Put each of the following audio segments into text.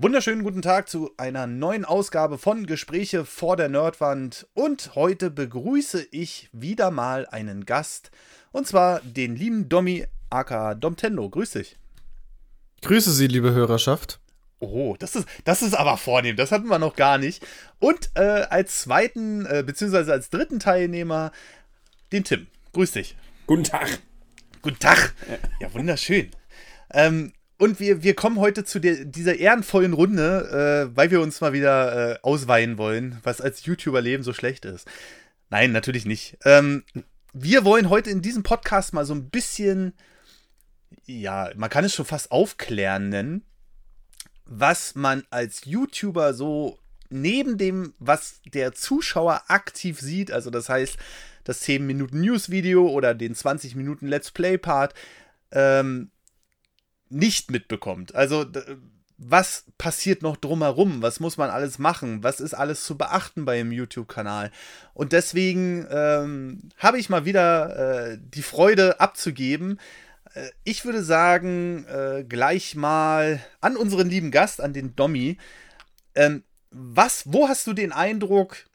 Wunderschönen guten Tag zu einer neuen Ausgabe von Gespräche vor der Nerdwand. Und heute begrüße ich wieder mal einen Gast. Und zwar den lieben Domi aka Domtendo. Grüß dich. Grüße Sie, liebe Hörerschaft. Oh, das ist, das ist aber vornehm. Das hatten wir noch gar nicht. Und äh, als zweiten, äh, beziehungsweise als dritten Teilnehmer den Tim. Grüß dich. Guten Tag. Guten Tag. Ja, wunderschön. Ähm, und wir, wir kommen heute zu der, dieser ehrenvollen Runde, äh, weil wir uns mal wieder äh, ausweinen wollen, was als YouTuber-Leben so schlecht ist. Nein, natürlich nicht. Ähm, wir wollen heute in diesem Podcast mal so ein bisschen, ja, man kann es schon fast aufklären nennen, was man als YouTuber so neben dem, was der Zuschauer aktiv sieht, also das heißt das 10 Minuten News-Video oder den 20 Minuten Let's Play-Part, ähm, nicht mitbekommt. Also was passiert noch drumherum? Was muss man alles machen? Was ist alles zu beachten bei einem YouTube-Kanal? Und deswegen ähm, habe ich mal wieder äh, die Freude abzugeben. Äh, ich würde sagen, äh, gleich mal an unseren lieben Gast, an den Dommi. Ähm, was, wo hast du den Eindruck,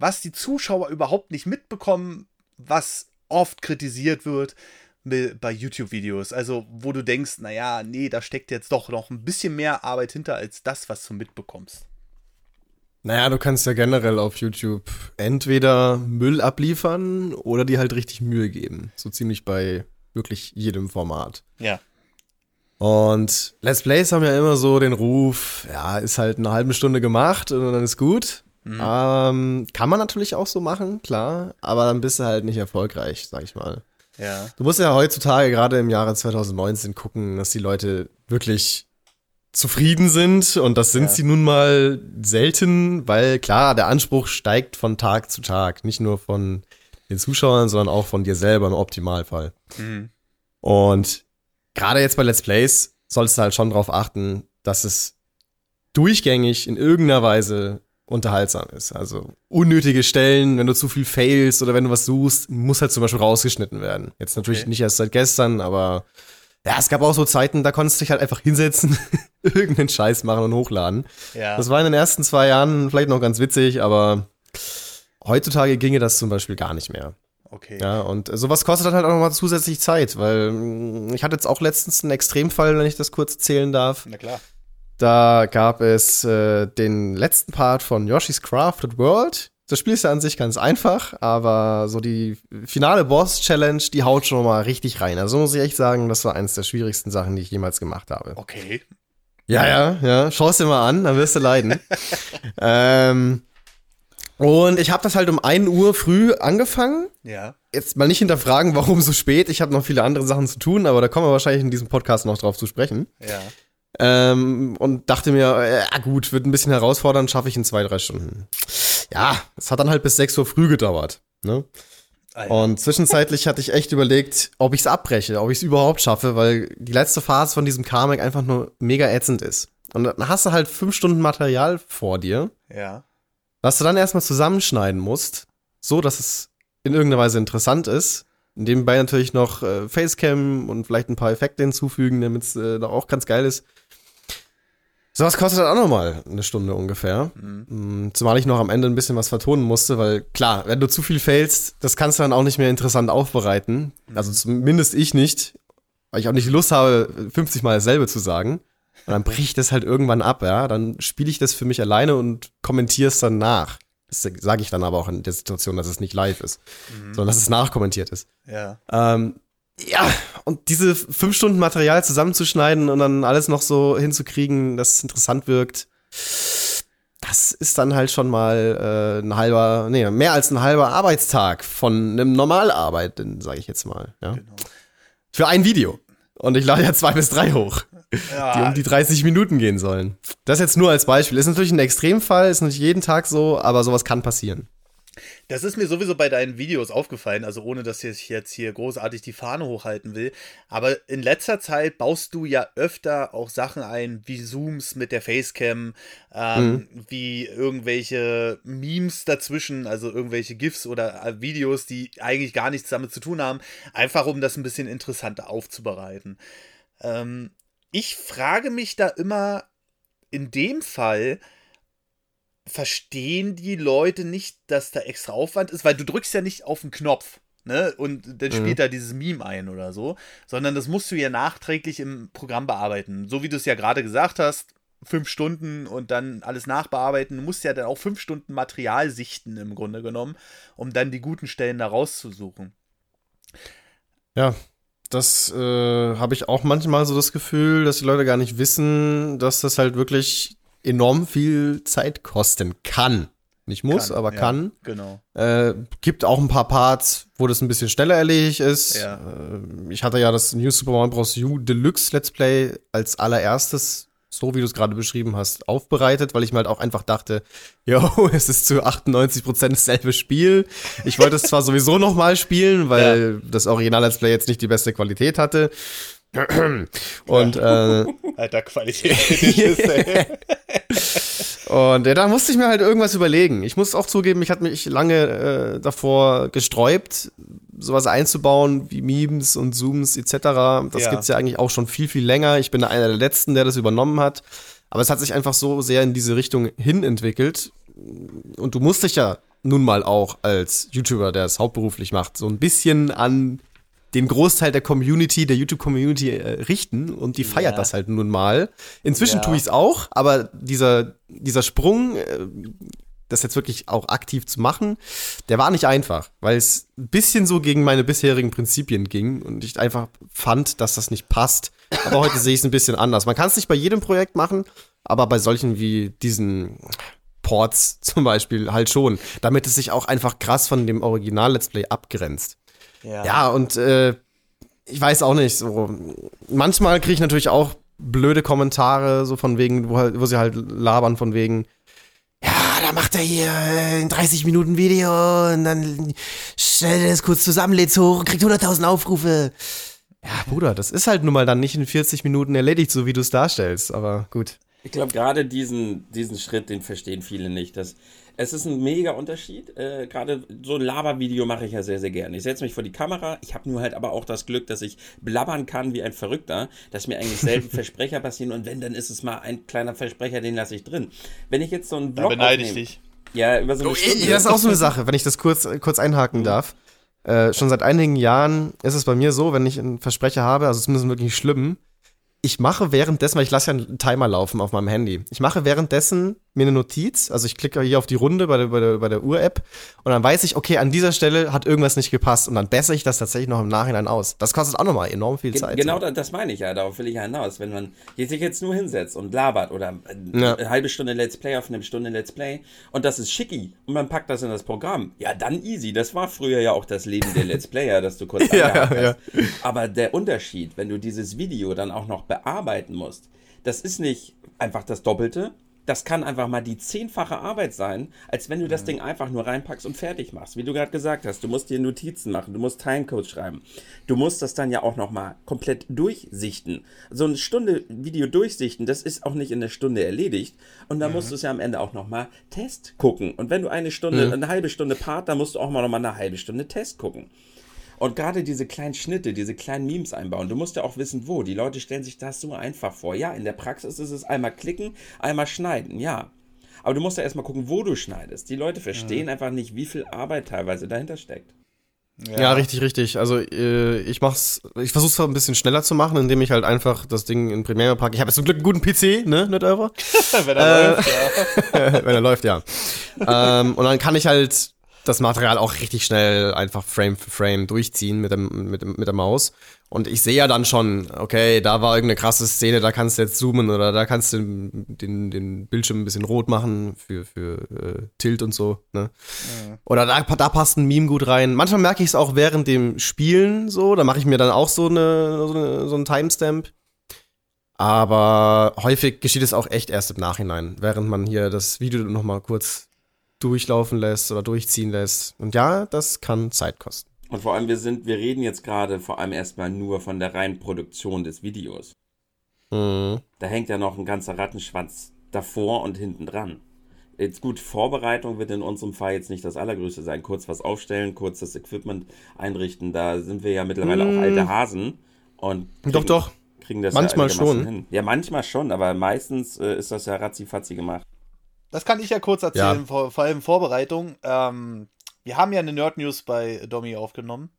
was die Zuschauer überhaupt nicht mitbekommen, was oft kritisiert wird? Bei YouTube-Videos. Also, wo du denkst, naja, nee, da steckt jetzt doch noch ein bisschen mehr Arbeit hinter als das, was du mitbekommst. Naja, du kannst ja generell auf YouTube entweder Müll abliefern oder dir halt richtig Mühe geben. So ziemlich bei wirklich jedem Format. Ja. Und Let's Plays haben ja immer so den Ruf, ja, ist halt eine halbe Stunde gemacht und dann ist gut. Mhm. Ähm, kann man natürlich auch so machen, klar, aber dann bist du halt nicht erfolgreich, sag ich mal. Ja. Du musst ja heutzutage gerade im Jahre 2019 gucken, dass die Leute wirklich zufrieden sind und das sind ja. sie nun mal selten, weil klar, der Anspruch steigt von Tag zu Tag, nicht nur von den Zuschauern, sondern auch von dir selber im Optimalfall. Mhm. Und gerade jetzt bei Let's Plays sollst du halt schon darauf achten, dass es durchgängig in irgendeiner Weise unterhaltsam ist. Also unnötige Stellen, wenn du zu viel failst oder wenn du was suchst, muss halt zum Beispiel rausgeschnitten werden. Jetzt natürlich okay. nicht erst seit gestern, aber ja, es gab auch so Zeiten, da konntest du dich halt einfach hinsetzen, irgendeinen Scheiß machen und hochladen. Ja. Das war in den ersten zwei Jahren vielleicht noch ganz witzig, aber heutzutage ginge das zum Beispiel gar nicht mehr. Okay. Ja, und sowas kostet dann halt auch nochmal zusätzlich Zeit, weil mm, ich hatte jetzt auch letztens einen Extremfall, wenn ich das kurz erzählen darf. Na klar. Da gab es äh, den letzten Part von Yoshi's Crafted World. Das Spiel ist ja an sich ganz einfach, aber so die finale Boss-Challenge, die haut schon mal richtig rein. Also muss ich echt sagen, das war eines der schwierigsten Sachen, die ich jemals gemacht habe. Okay. Ja, ja, ja. Schau es dir mal an, dann wirst du leiden. ähm, und ich habe das halt um 1 Uhr früh angefangen. Ja. Jetzt mal nicht hinterfragen, warum so spät. Ich habe noch viele andere Sachen zu tun, aber da kommen wir wahrscheinlich in diesem Podcast noch drauf zu sprechen. Ja. Ähm, und dachte mir, ja äh, gut, wird ein bisschen herausfordernd, schaffe ich in zwei, drei Stunden. Ja, es hat dann halt bis sechs Uhr früh gedauert. Ne? Alter. Und zwischenzeitlich hatte ich echt überlegt, ob ich es abbreche, ob ich es überhaupt schaffe, weil die letzte Phase von diesem Comic einfach nur mega ätzend ist. Und dann hast du halt fünf Stunden Material vor dir. Ja. Was du dann erstmal zusammenschneiden musst, so dass es in irgendeiner Weise interessant ist. Nebenbei natürlich noch äh, Facecam und vielleicht ein paar Effekte hinzufügen, damit es äh, da auch ganz geil ist. Sowas kostet dann auch nochmal eine Stunde ungefähr. Mhm. Mm, zumal ich noch am Ende ein bisschen was vertonen musste, weil klar, wenn du zu viel failst, das kannst du dann auch nicht mehr interessant aufbereiten. Mhm. Also zumindest ich nicht, weil ich auch nicht Lust habe, 50 Mal dasselbe zu sagen. Und dann bricht das halt irgendwann ab, ja. Dann spiele ich das für mich alleine und kommentiere es dann nach. Das sage ich dann aber auch in der Situation, dass es nicht live ist, mhm. sondern dass es nachkommentiert ist. Ja. Ähm, ja, und diese fünf Stunden Material zusammenzuschneiden und dann alles noch so hinzukriegen, dass es interessant wirkt, das ist dann halt schon mal äh, ein halber, nee, mehr als ein halber Arbeitstag von einem Normalarbeiten, sage ich jetzt mal. Ja? Genau. Für ein Video. Und ich lade ja zwei bis drei hoch, ja. die um die 30 Minuten gehen sollen. Das jetzt nur als Beispiel. Ist natürlich ein Extremfall, ist nicht jeden Tag so, aber sowas kann passieren. Das ist mir sowieso bei deinen Videos aufgefallen, also ohne dass ich jetzt hier großartig die Fahne hochhalten will. Aber in letzter Zeit baust du ja öfter auch Sachen ein, wie Zooms mit der Facecam, ähm, mhm. wie irgendwelche Memes dazwischen, also irgendwelche GIFs oder äh, Videos, die eigentlich gar nichts damit zu tun haben, einfach um das ein bisschen interessanter aufzubereiten. Ähm, ich frage mich da immer, in dem Fall verstehen die Leute nicht, dass da extra Aufwand ist, weil du drückst ja nicht auf den Knopf. Ne? Und dann spielt mhm. da dieses Meme ein oder so, sondern das musst du ja nachträglich im Programm bearbeiten. So wie du es ja gerade gesagt hast, fünf Stunden und dann alles nachbearbeiten. Du musst ja dann auch fünf Stunden Material sichten im Grunde genommen, um dann die guten Stellen da rauszusuchen. Ja, das äh, habe ich auch manchmal so das Gefühl, dass die Leute gar nicht wissen, dass das halt wirklich enorm viel Zeit kosten kann. Nicht muss, kann, aber ja, kann. Genau. Äh, gibt auch ein paar Parts, wo das ein bisschen schneller erledigt ist. Ja. Äh, ich hatte ja das New Super Mario Bros. U Deluxe Let's Play als allererstes so wie du es gerade beschrieben hast, aufbereitet, weil ich mir halt auch einfach dachte, yo, es ist zu 98 Prozent dasselbe Spiel. Ich wollte es zwar sowieso noch mal spielen, weil ja. das Original Let's Play jetzt nicht die beste Qualität hatte. Und ja. äh, Alter Qualität. Und ja, da musste ich mir halt irgendwas überlegen. Ich muss auch zugeben, ich hatte mich lange äh, davor gesträubt, sowas einzubauen wie Memes und Zooms etc. Das ja. gibt's ja eigentlich auch schon viel, viel länger. Ich bin einer der Letzten, der das übernommen hat. Aber es hat sich einfach so sehr in diese Richtung hin entwickelt. Und du musst dich ja nun mal auch als YouTuber, der es hauptberuflich macht, so ein bisschen an den Großteil der Community, der YouTube-Community äh, richten und die feiert ja. das halt nun mal. Inzwischen ja. tue ich es auch, aber dieser, dieser Sprung, äh, das jetzt wirklich auch aktiv zu machen, der war nicht einfach, weil es ein bisschen so gegen meine bisherigen Prinzipien ging und ich einfach fand, dass das nicht passt. Aber heute sehe ich es ein bisschen anders. Man kann es nicht bei jedem Projekt machen, aber bei solchen wie diesen Ports zum Beispiel halt schon, damit es sich auch einfach krass von dem Original-Let's Play abgrenzt. Ja, ja und äh, ich weiß auch nicht, so manchmal kriege ich natürlich auch blöde Kommentare, so von wegen, wo, wo sie halt labern, von wegen, ja, da macht er hier ein 30 Minuten Video und dann stellt er das kurz zusammen, lädt hoch und kriegt 100.000 Aufrufe. Ja, Bruder, das ist halt nun mal dann nicht in 40 Minuten erledigt, so wie du es darstellst, aber gut. Ich glaube, gerade diesen, diesen Schritt, den verstehen viele nicht, dass es ist ein mega Unterschied. Äh, Gerade so ein Labervideo mache ich ja sehr, sehr gerne. Ich setze mich vor die Kamera. Ich habe nur halt aber auch das Glück, dass ich blabbern kann wie ein Verrückter, dass mir eigentlich selten Versprecher passieren und wenn, dann ist es mal ein kleiner Versprecher, den lasse ich drin. Wenn ich jetzt so einen Vlog Da beneide ich dich. Ja, über so eine oh, Stunde. Das ist auch so eine Sache, wenn ich das kurz, kurz einhaken mhm. darf. Äh, schon seit einigen Jahren ist es bei mir so, wenn ich einen Versprecher habe, also zumindest wirklich schlimm, ich mache währenddessen, weil ich lasse ja einen Timer laufen auf meinem Handy. Ich mache währenddessen mir eine Notiz, also ich klicke hier auf die Runde bei der, bei der, bei der Uhr-App und dann weiß ich, okay, an dieser Stelle hat irgendwas nicht gepasst und dann bessere ich das tatsächlich noch im Nachhinein aus. Das kostet auch nochmal enorm viel Zeit. Genau, so. das meine ich ja, darauf will ich ja hinaus. Wenn man sich jetzt nur hinsetzt und labert oder ja. eine halbe Stunde Let's Play auf eine Stunde Let's Play und das ist schicki und man packt das in das Programm, ja, dann easy. Das war früher ja auch das Leben der Let's Player, dass du kurz ja, ja, ja. Aber der Unterschied, wenn du dieses Video dann auch noch bearbeiten musst, das ist nicht einfach das Doppelte, das kann einfach mal die zehnfache Arbeit sein, als wenn du das mhm. Ding einfach nur reinpackst und fertig machst. Wie du gerade gesagt hast, du musst dir Notizen machen, du musst Timecodes schreiben. Du musst das dann ja auch nochmal komplett durchsichten. So eine Stunde Video durchsichten, das ist auch nicht in der Stunde erledigt. Und dann mhm. musst du es ja am Ende auch nochmal Test gucken. Und wenn du eine Stunde, mhm. eine halbe Stunde Part, dann musst du auch mal nochmal eine halbe Stunde Test gucken. Und gerade diese kleinen Schnitte, diese kleinen Memes einbauen, du musst ja auch wissen, wo. Die Leute stellen sich das so einfach vor. Ja, in der Praxis ist es einmal klicken, einmal schneiden, ja. Aber du musst ja erstmal gucken, wo du schneidest. Die Leute verstehen mhm. einfach nicht, wie viel Arbeit teilweise dahinter steckt. Ja. ja, richtig, richtig. Also äh, ich mach's, ich versuche es ein bisschen schneller zu machen, indem ich halt einfach das Ding in Premiere packe. Ich habe jetzt zum Glück einen guten PC, ne, nicht? Wenn er äh, läuft, ja. Wenn er läuft, ja. ähm, und dann kann ich halt das Material auch richtig schnell einfach Frame für Frame durchziehen mit, dem, mit, mit der Maus. Und ich sehe ja dann schon, okay, da war irgendeine krasse Szene, da kannst du jetzt zoomen oder da kannst du den, den Bildschirm ein bisschen rot machen für, für äh, Tilt und so. Ne? Ja. Oder da, da passt ein Meme gut rein. Manchmal merke ich es auch während dem Spielen so, da mache ich mir dann auch so, eine, so, eine, so einen Timestamp. Aber häufig geschieht es auch echt erst im Nachhinein, während man hier das Video nochmal kurz durchlaufen lässt oder durchziehen lässt. Und ja, das kann Zeit kosten. Und vor allem, wir sind, wir reden jetzt gerade vor allem erstmal nur von der reinen Produktion des Videos. Mhm. Da hängt ja noch ein ganzer Rattenschwanz davor und hinten dran. Jetzt gut, Vorbereitung wird in unserem Fall jetzt nicht das Allergrößte sein. Kurz was aufstellen, kurz das Equipment einrichten. Da sind wir ja mittlerweile mhm. auch alte Hasen. Und doch, doch kriegen das manchmal ja schon. hin. Ja, manchmal schon, aber meistens äh, ist das ja ratzifatzi gemacht. Das kann ich ja kurz erzählen, ja. Vor, vor, allem Vorbereitung. Ähm, wir haben ja eine Nerd News bei Domi aufgenommen.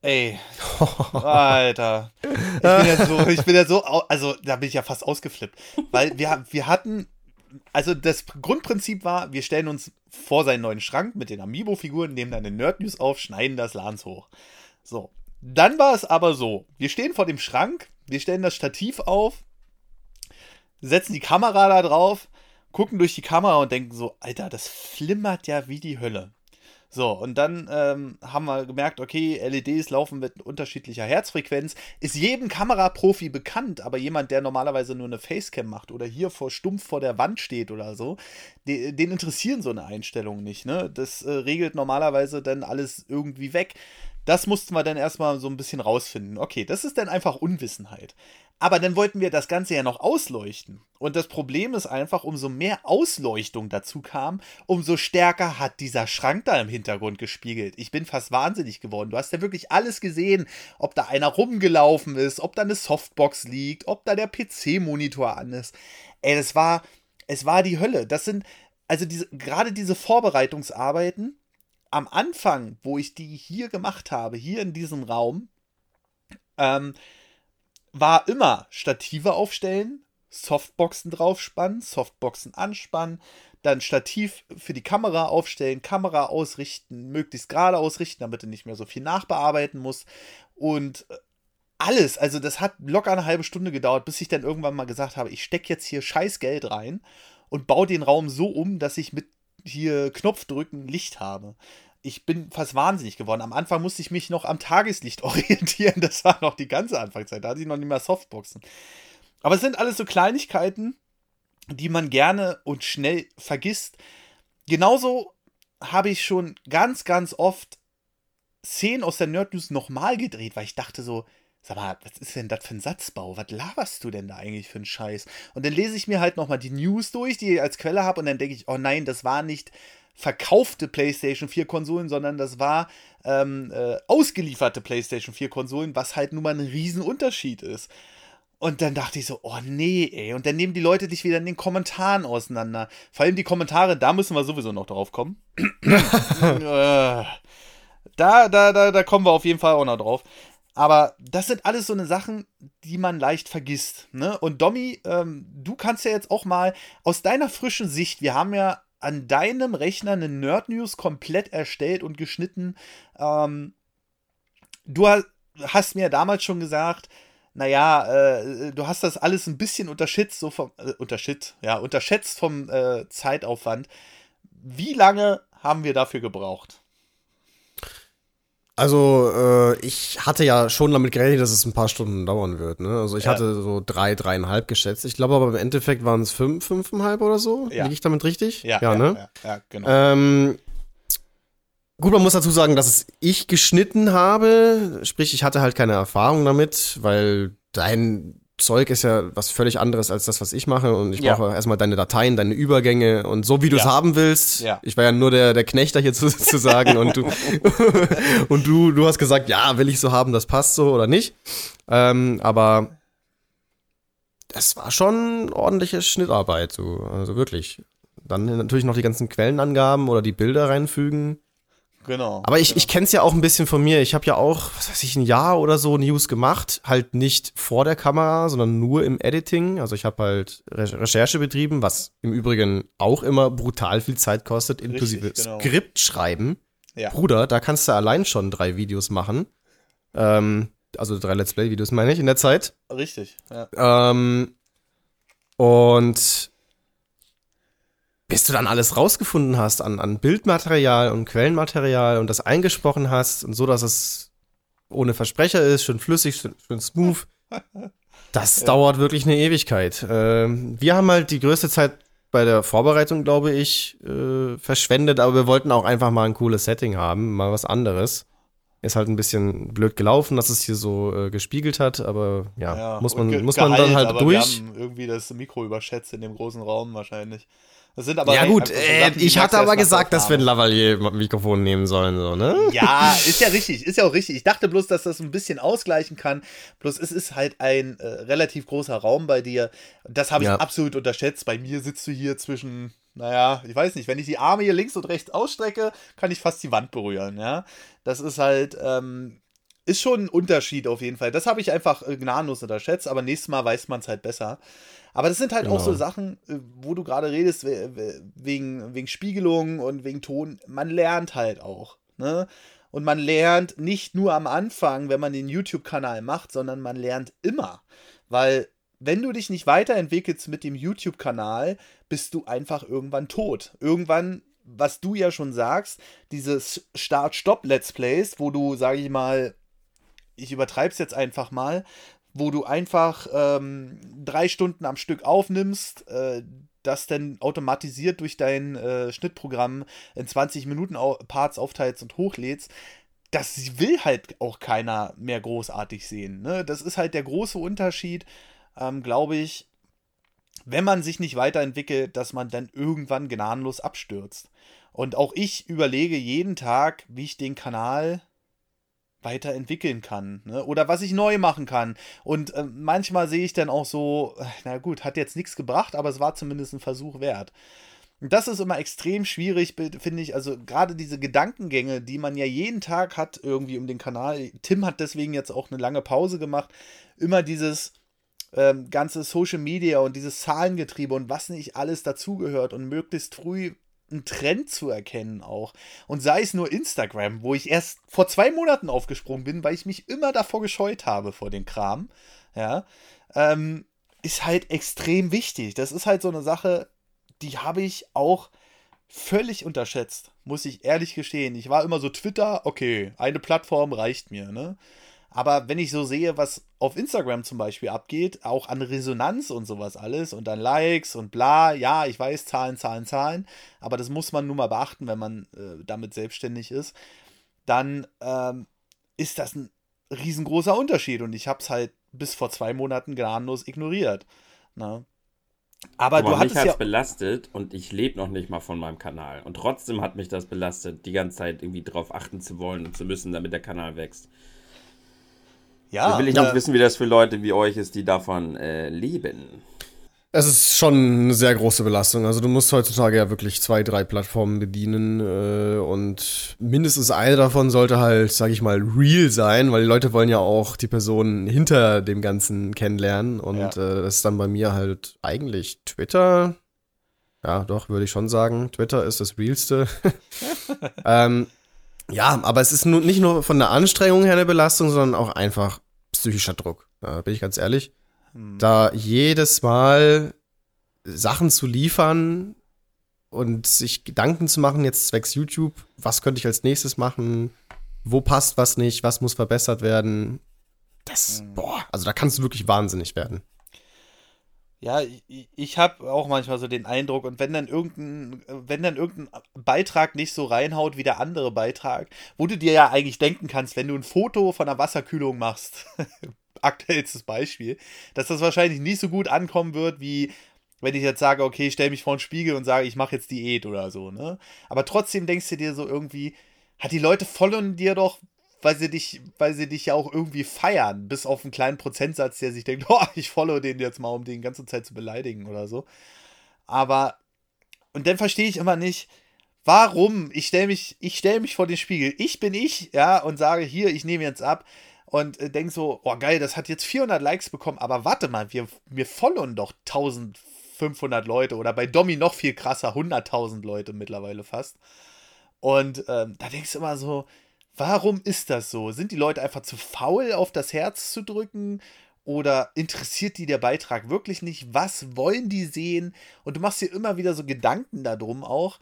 Ey, Alter. Ich bin ja so, ich bin ja so, also da bin ich ja fast ausgeflippt. Weil wir, wir hatten, also das Grundprinzip war, wir stellen uns vor seinen neuen Schrank mit den Amiibo-Figuren, nehmen dann eine Nerd News auf, schneiden das Lans hoch. So. Dann war es aber so, wir stehen vor dem Schrank, wir stellen das Stativ auf, setzen die Kamera da drauf, gucken durch die Kamera und denken so, Alter, das flimmert ja wie die Hölle. So, und dann ähm, haben wir gemerkt, okay, LEDs laufen mit unterschiedlicher Herzfrequenz. Ist jedem Kameraprofi bekannt, aber jemand, der normalerweise nur eine Facecam macht oder hier vor stumpf vor der Wand steht oder so, den, den interessieren so eine Einstellung nicht. Ne? Das äh, regelt normalerweise dann alles irgendwie weg. Das mussten wir dann erstmal so ein bisschen rausfinden. Okay, das ist dann einfach Unwissenheit. Aber dann wollten wir das Ganze ja noch ausleuchten. Und das Problem ist einfach, umso mehr Ausleuchtung dazu kam, umso stärker hat dieser Schrank da im Hintergrund gespiegelt. Ich bin fast wahnsinnig geworden. Du hast ja wirklich alles gesehen, ob da einer rumgelaufen ist, ob da eine Softbox liegt, ob da der PC-Monitor an ist. Ey, das war, es war die Hölle. Das sind, also diese, gerade diese Vorbereitungsarbeiten, am Anfang, wo ich die hier gemacht habe, hier in diesem Raum, ähm, war immer Stative aufstellen, Softboxen draufspannen, Softboxen anspannen, dann Stativ für die Kamera aufstellen, Kamera ausrichten, möglichst gerade ausrichten, damit du nicht mehr so viel nachbearbeiten musst. Und äh, alles, also das hat locker eine halbe Stunde gedauert, bis ich dann irgendwann mal gesagt habe, ich stecke jetzt hier scheiß Geld rein und baue den Raum so um, dass ich mit hier Knopfdrücken Licht habe. Ich bin fast wahnsinnig geworden. Am Anfang musste ich mich noch am Tageslicht orientieren. Das war noch die ganze Anfangszeit. Da hatte ich noch nicht mehr Softboxen. Aber es sind alles so Kleinigkeiten, die man gerne und schnell vergisst. Genauso habe ich schon ganz, ganz oft Szenen aus der Nerd News nochmal gedreht, weil ich dachte so, Sag mal, was ist denn das für ein Satzbau? Was laberst du denn da eigentlich für einen Scheiß? Und dann lese ich mir halt nochmal die News durch, die ich als Quelle habe, und dann denke ich, oh nein, das war nicht verkaufte PlayStation 4 Konsolen, sondern das war ähm, äh, ausgelieferte PlayStation 4 Konsolen, was halt nun mal ein Riesenunterschied ist. Und dann dachte ich so, oh nee, ey. Und dann nehmen die Leute dich wieder in den Kommentaren auseinander. Vor allem die Kommentare, da müssen wir sowieso noch drauf kommen. Äh, da, da, da, da kommen wir auf jeden Fall auch noch drauf. Aber das sind alles so eine Sachen, die man leicht vergisst. Ne? Und Domi, ähm, du kannst ja jetzt auch mal aus deiner frischen Sicht, wir haben ja an deinem Rechner eine Nerd News komplett erstellt und geschnitten. Ähm, du hast mir damals schon gesagt, naja, äh, du hast das alles ein bisschen unterschätzt, so vom, äh, unterschätzt, ja, unterschätzt vom äh, Zeitaufwand. Wie lange haben wir dafür gebraucht? Also, äh, ich hatte ja schon damit gerechnet, dass es ein paar Stunden dauern wird. Ne? Also, ich ja. hatte so drei, dreieinhalb geschätzt. Ich glaube aber im Endeffekt waren es fünf, fünfeinhalb oder so. Ja. Liege ich damit richtig? Ja, ja, ne? ja, ja genau. Ähm, gut, man muss dazu sagen, dass es ich geschnitten habe. Sprich, ich hatte halt keine Erfahrung damit, weil dein Zeug ist ja was völlig anderes als das, was ich mache. Und ich ja. brauche erstmal deine Dateien, deine Übergänge und so, wie du es ja. haben willst. Ja. Ich war ja nur der, der Knechter hier sozusagen und du, und du, du hast gesagt, ja, will ich so haben, das passt so oder nicht. Ähm, aber das war schon ordentliche Schnittarbeit, so. also wirklich. Dann natürlich noch die ganzen Quellenangaben oder die Bilder reinfügen. Genau. Aber ich, genau. ich kenne es ja auch ein bisschen von mir. Ich habe ja auch, was weiß ich, ein Jahr oder so News gemacht. Halt nicht vor der Kamera, sondern nur im Editing. Also ich habe halt Re Recherche betrieben, was im Übrigen auch immer brutal viel Zeit kostet, inklusive Richtig, genau. Skript schreiben. Ja. Bruder, da kannst du allein schon drei Videos machen. Ähm, also drei Let's Play-Videos meine ich in der Zeit. Richtig, ja. Ähm, und bis du dann alles rausgefunden hast an, an Bildmaterial und Quellenmaterial und das eingesprochen hast und so, dass es ohne Versprecher ist, schön flüssig, schön, schön smooth. Das ja. dauert wirklich eine Ewigkeit. Ähm, wir haben halt die größte Zeit bei der Vorbereitung, glaube ich, äh, verschwendet, aber wir wollten auch einfach mal ein cooles Setting haben, mal was anderes. Ist halt ein bisschen blöd gelaufen, dass es hier so äh, gespiegelt hat, aber ja, ja muss man, muss man dann halt durch. Wir haben irgendwie das Mikro überschätzt in dem großen Raum wahrscheinlich. Das sind aber ja gut, so äh, Sachen, ich hatte aber gesagt, dass wir ein Lavalier-Mikrofon nehmen sollen, so, ne? Ja, ist ja richtig, ist ja auch richtig. Ich dachte bloß, dass das ein bisschen ausgleichen kann. Bloß es ist halt ein äh, relativ großer Raum bei dir. Das habe ich ja. absolut unterschätzt. Bei mir sitzt du hier zwischen, naja, ich weiß nicht, wenn ich die Arme hier links und rechts ausstrecke, kann ich fast die Wand berühren, ja. Das ist halt, ähm, ist schon ein Unterschied auf jeden Fall. Das habe ich einfach äh, gnadenlos unterschätzt, aber nächstes Mal weiß man es halt besser. Aber das sind halt genau. auch so genau. Sachen, äh, wo du gerade redest, wegen, wegen Spiegelung und wegen Ton. Man lernt halt auch. Ne? Und man lernt nicht nur am Anfang, wenn man den YouTube-Kanal macht, sondern man lernt immer. Weil wenn du dich nicht weiterentwickelst mit dem YouTube-Kanal, bist du einfach irgendwann tot. Irgendwann, was du ja schon sagst, dieses Start-Stop-Let's Plays, wo du, sage ich mal, ich übertreibe es jetzt einfach mal, wo du einfach ähm, drei Stunden am Stück aufnimmst, äh, das dann automatisiert durch dein äh, Schnittprogramm in 20 Minuten Parts aufteilst und hochlädst, das will halt auch keiner mehr großartig sehen. Ne? Das ist halt der große Unterschied, ähm, glaube ich, wenn man sich nicht weiterentwickelt, dass man dann irgendwann gnadenlos abstürzt. Und auch ich überlege jeden Tag, wie ich den Kanal weiterentwickeln kann ne? oder was ich neu machen kann. Und äh, manchmal sehe ich dann auch so, äh, na gut, hat jetzt nichts gebracht, aber es war zumindest ein Versuch wert. Das ist immer extrem schwierig, finde ich. Also gerade diese Gedankengänge, die man ja jeden Tag hat irgendwie um den Kanal. Tim hat deswegen jetzt auch eine lange Pause gemacht. Immer dieses ähm, ganze Social Media und dieses Zahlengetriebe und was nicht alles dazugehört und möglichst früh einen Trend zu erkennen auch. Und sei es nur Instagram, wo ich erst vor zwei Monaten aufgesprungen bin, weil ich mich immer davor gescheut habe vor dem Kram. Ja. Ähm, ist halt extrem wichtig. Das ist halt so eine Sache, die habe ich auch völlig unterschätzt, muss ich ehrlich gestehen. Ich war immer so Twitter, okay, eine Plattform reicht mir, ne? Aber wenn ich so sehe, was auf Instagram zum Beispiel abgeht, auch an Resonanz und sowas alles und an Likes und bla, ja, ich weiß, Zahlen, Zahlen, Zahlen, aber das muss man nun mal beachten, wenn man äh, damit selbstständig ist, dann ähm, ist das ein riesengroßer Unterschied und ich habe es halt bis vor zwei Monaten gnadenlos ignoriert. Ne? Aber, Aber du mich hat es belastet und ich lebe noch nicht mal von meinem Kanal. Und trotzdem hat mich das belastet, die ganze Zeit irgendwie darauf achten zu wollen und zu müssen, damit der Kanal wächst. Ja. Da will ich noch wissen, wie das für Leute wie euch ist, die davon äh, leben. Es ist schon eine sehr große Belastung. Also du musst heutzutage ja wirklich zwei, drei Plattformen bedienen äh, und mindestens eine davon sollte halt, sag ich mal, real sein, weil die Leute wollen ja auch die Person hinter dem Ganzen kennenlernen und ja. äh, das ist dann bei mir halt eigentlich Twitter. Ja, doch, würde ich schon sagen. Twitter ist das realste. ähm, ja, aber es ist nicht nur von der Anstrengung her eine Belastung, sondern auch einfach psychischer Druck. Da bin ich ganz ehrlich. Hm. Da jedes Mal Sachen zu liefern und sich Gedanken zu machen, jetzt zwecks YouTube, was könnte ich als nächstes machen, wo passt was nicht, was muss verbessert werden. Das, hm. boah, also da kannst du wirklich wahnsinnig werden. Ja, ich, ich habe auch manchmal so den Eindruck, und wenn dann irgendein, wenn dann irgendein Beitrag nicht so reinhaut wie der andere Beitrag, wo du dir ja eigentlich denken kannst, wenn du ein Foto von einer Wasserkühlung machst, aktuellstes Beispiel, dass das wahrscheinlich nicht so gut ankommen wird, wie wenn ich jetzt sage, okay, ich stelle mich vor den Spiegel und sage, ich mache jetzt Diät oder so, ne? Aber trotzdem denkst du dir so irgendwie, hat die Leute folgen dir doch weil sie dich, weil sie dich ja auch irgendwie feiern, bis auf einen kleinen Prozentsatz, der sich denkt, oh, ich follow den jetzt mal, um den die ganze Zeit zu beleidigen oder so. Aber, und dann verstehe ich immer nicht, warum, ich stelle mich, ich stelle mich vor den Spiegel, ich bin ich, ja, und sage, hier, ich nehme jetzt ab und äh, denke so, oh geil, das hat jetzt 400 Likes bekommen, aber warte mal, wir, wir followen doch 1500 Leute oder bei Domi noch viel krasser, 100.000 Leute mittlerweile fast. Und ähm, da denkst du immer so, Warum ist das so? Sind die Leute einfach zu faul, auf das Herz zu drücken? Oder interessiert die der Beitrag wirklich nicht? Was wollen die sehen? Und du machst dir immer wieder so Gedanken darum auch.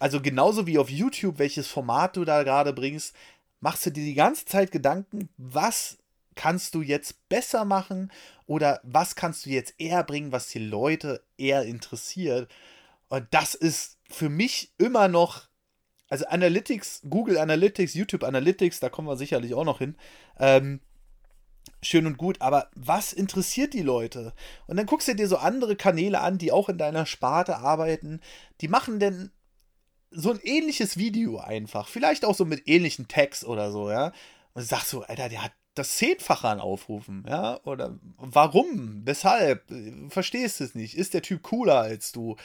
Also genauso wie auf YouTube, welches Format du da gerade bringst, machst du dir die ganze Zeit Gedanken, was kannst du jetzt besser machen oder was kannst du jetzt eher bringen, was die Leute eher interessiert. Und das ist für mich immer noch also Analytics, Google Analytics, YouTube Analytics, da kommen wir sicherlich auch noch hin. Ähm, schön und gut, aber was interessiert die Leute? Und dann guckst du dir so andere Kanäle an, die auch in deiner Sparte arbeiten. Die machen denn so ein ähnliches Video einfach. Vielleicht auch so mit ähnlichen Tags oder so, ja. Und sagst so, Alter, der hat das Zehnfache an Aufrufen, ja? Oder warum? Weshalb? Verstehst du es nicht? Ist der Typ cooler als du?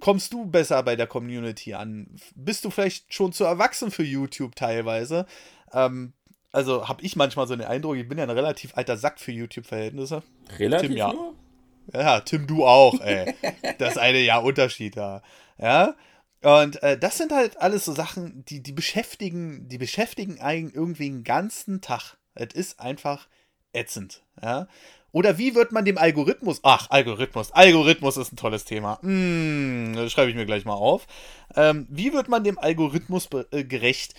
Kommst du besser bei der Community an? Bist du vielleicht schon zu erwachsen für YouTube teilweise? Ähm, also habe ich manchmal so den Eindruck, ich bin ja ein relativ alter Sack für YouTube-Verhältnisse. Relativ Tim, ja. nur? Ja, Tim, du auch, ey. das eine ja Unterschied da. Ja. Und äh, das sind halt alles so Sachen, die, die beschäftigen, die beschäftigen einen irgendwie den ganzen Tag. Es ist einfach ätzend. Ja. Oder wie wird man dem Algorithmus, ach, Algorithmus, Algorithmus ist ein tolles Thema. Mm, das schreibe ich mir gleich mal auf. Ähm, wie wird man dem Algorithmus äh, gerecht?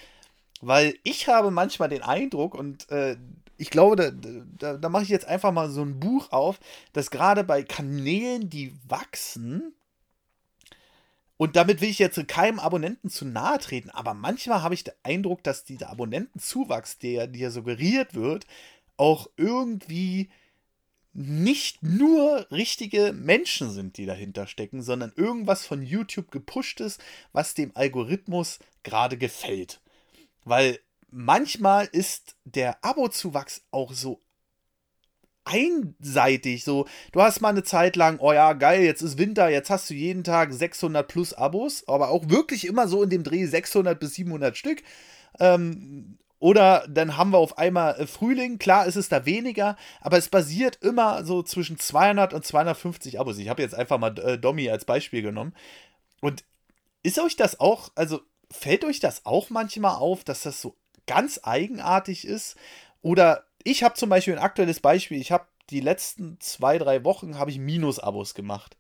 Weil ich habe manchmal den Eindruck, und äh, ich glaube, da, da, da mache ich jetzt einfach mal so ein Buch auf, dass gerade bei Kanälen, die wachsen, und damit will ich jetzt keinem Abonnenten zu nahe treten, aber manchmal habe ich den Eindruck, dass dieser Abonnentenzuwachs, der dir suggeriert wird, auch irgendwie nicht nur richtige Menschen sind, die dahinter stecken, sondern irgendwas von YouTube gepusht ist, was dem Algorithmus gerade gefällt. Weil manchmal ist der Abozuwachs auch so einseitig. So, du hast mal eine Zeit lang, oh ja, geil, jetzt ist Winter, jetzt hast du jeden Tag 600 plus Abos, aber auch wirklich immer so in dem Dreh 600 bis 700 Stück. Ähm, oder dann haben wir auf einmal äh, Frühling, klar ist es da weniger, aber es basiert immer so zwischen 200 und 250 Abos. Ich habe jetzt einfach mal äh, Domi als Beispiel genommen. Und ist euch das auch, also fällt euch das auch manchmal auf, dass das so ganz eigenartig ist? Oder ich habe zum Beispiel ein aktuelles Beispiel. Ich habe die letzten zwei, drei Wochen habe ich Minus-Abos gemacht.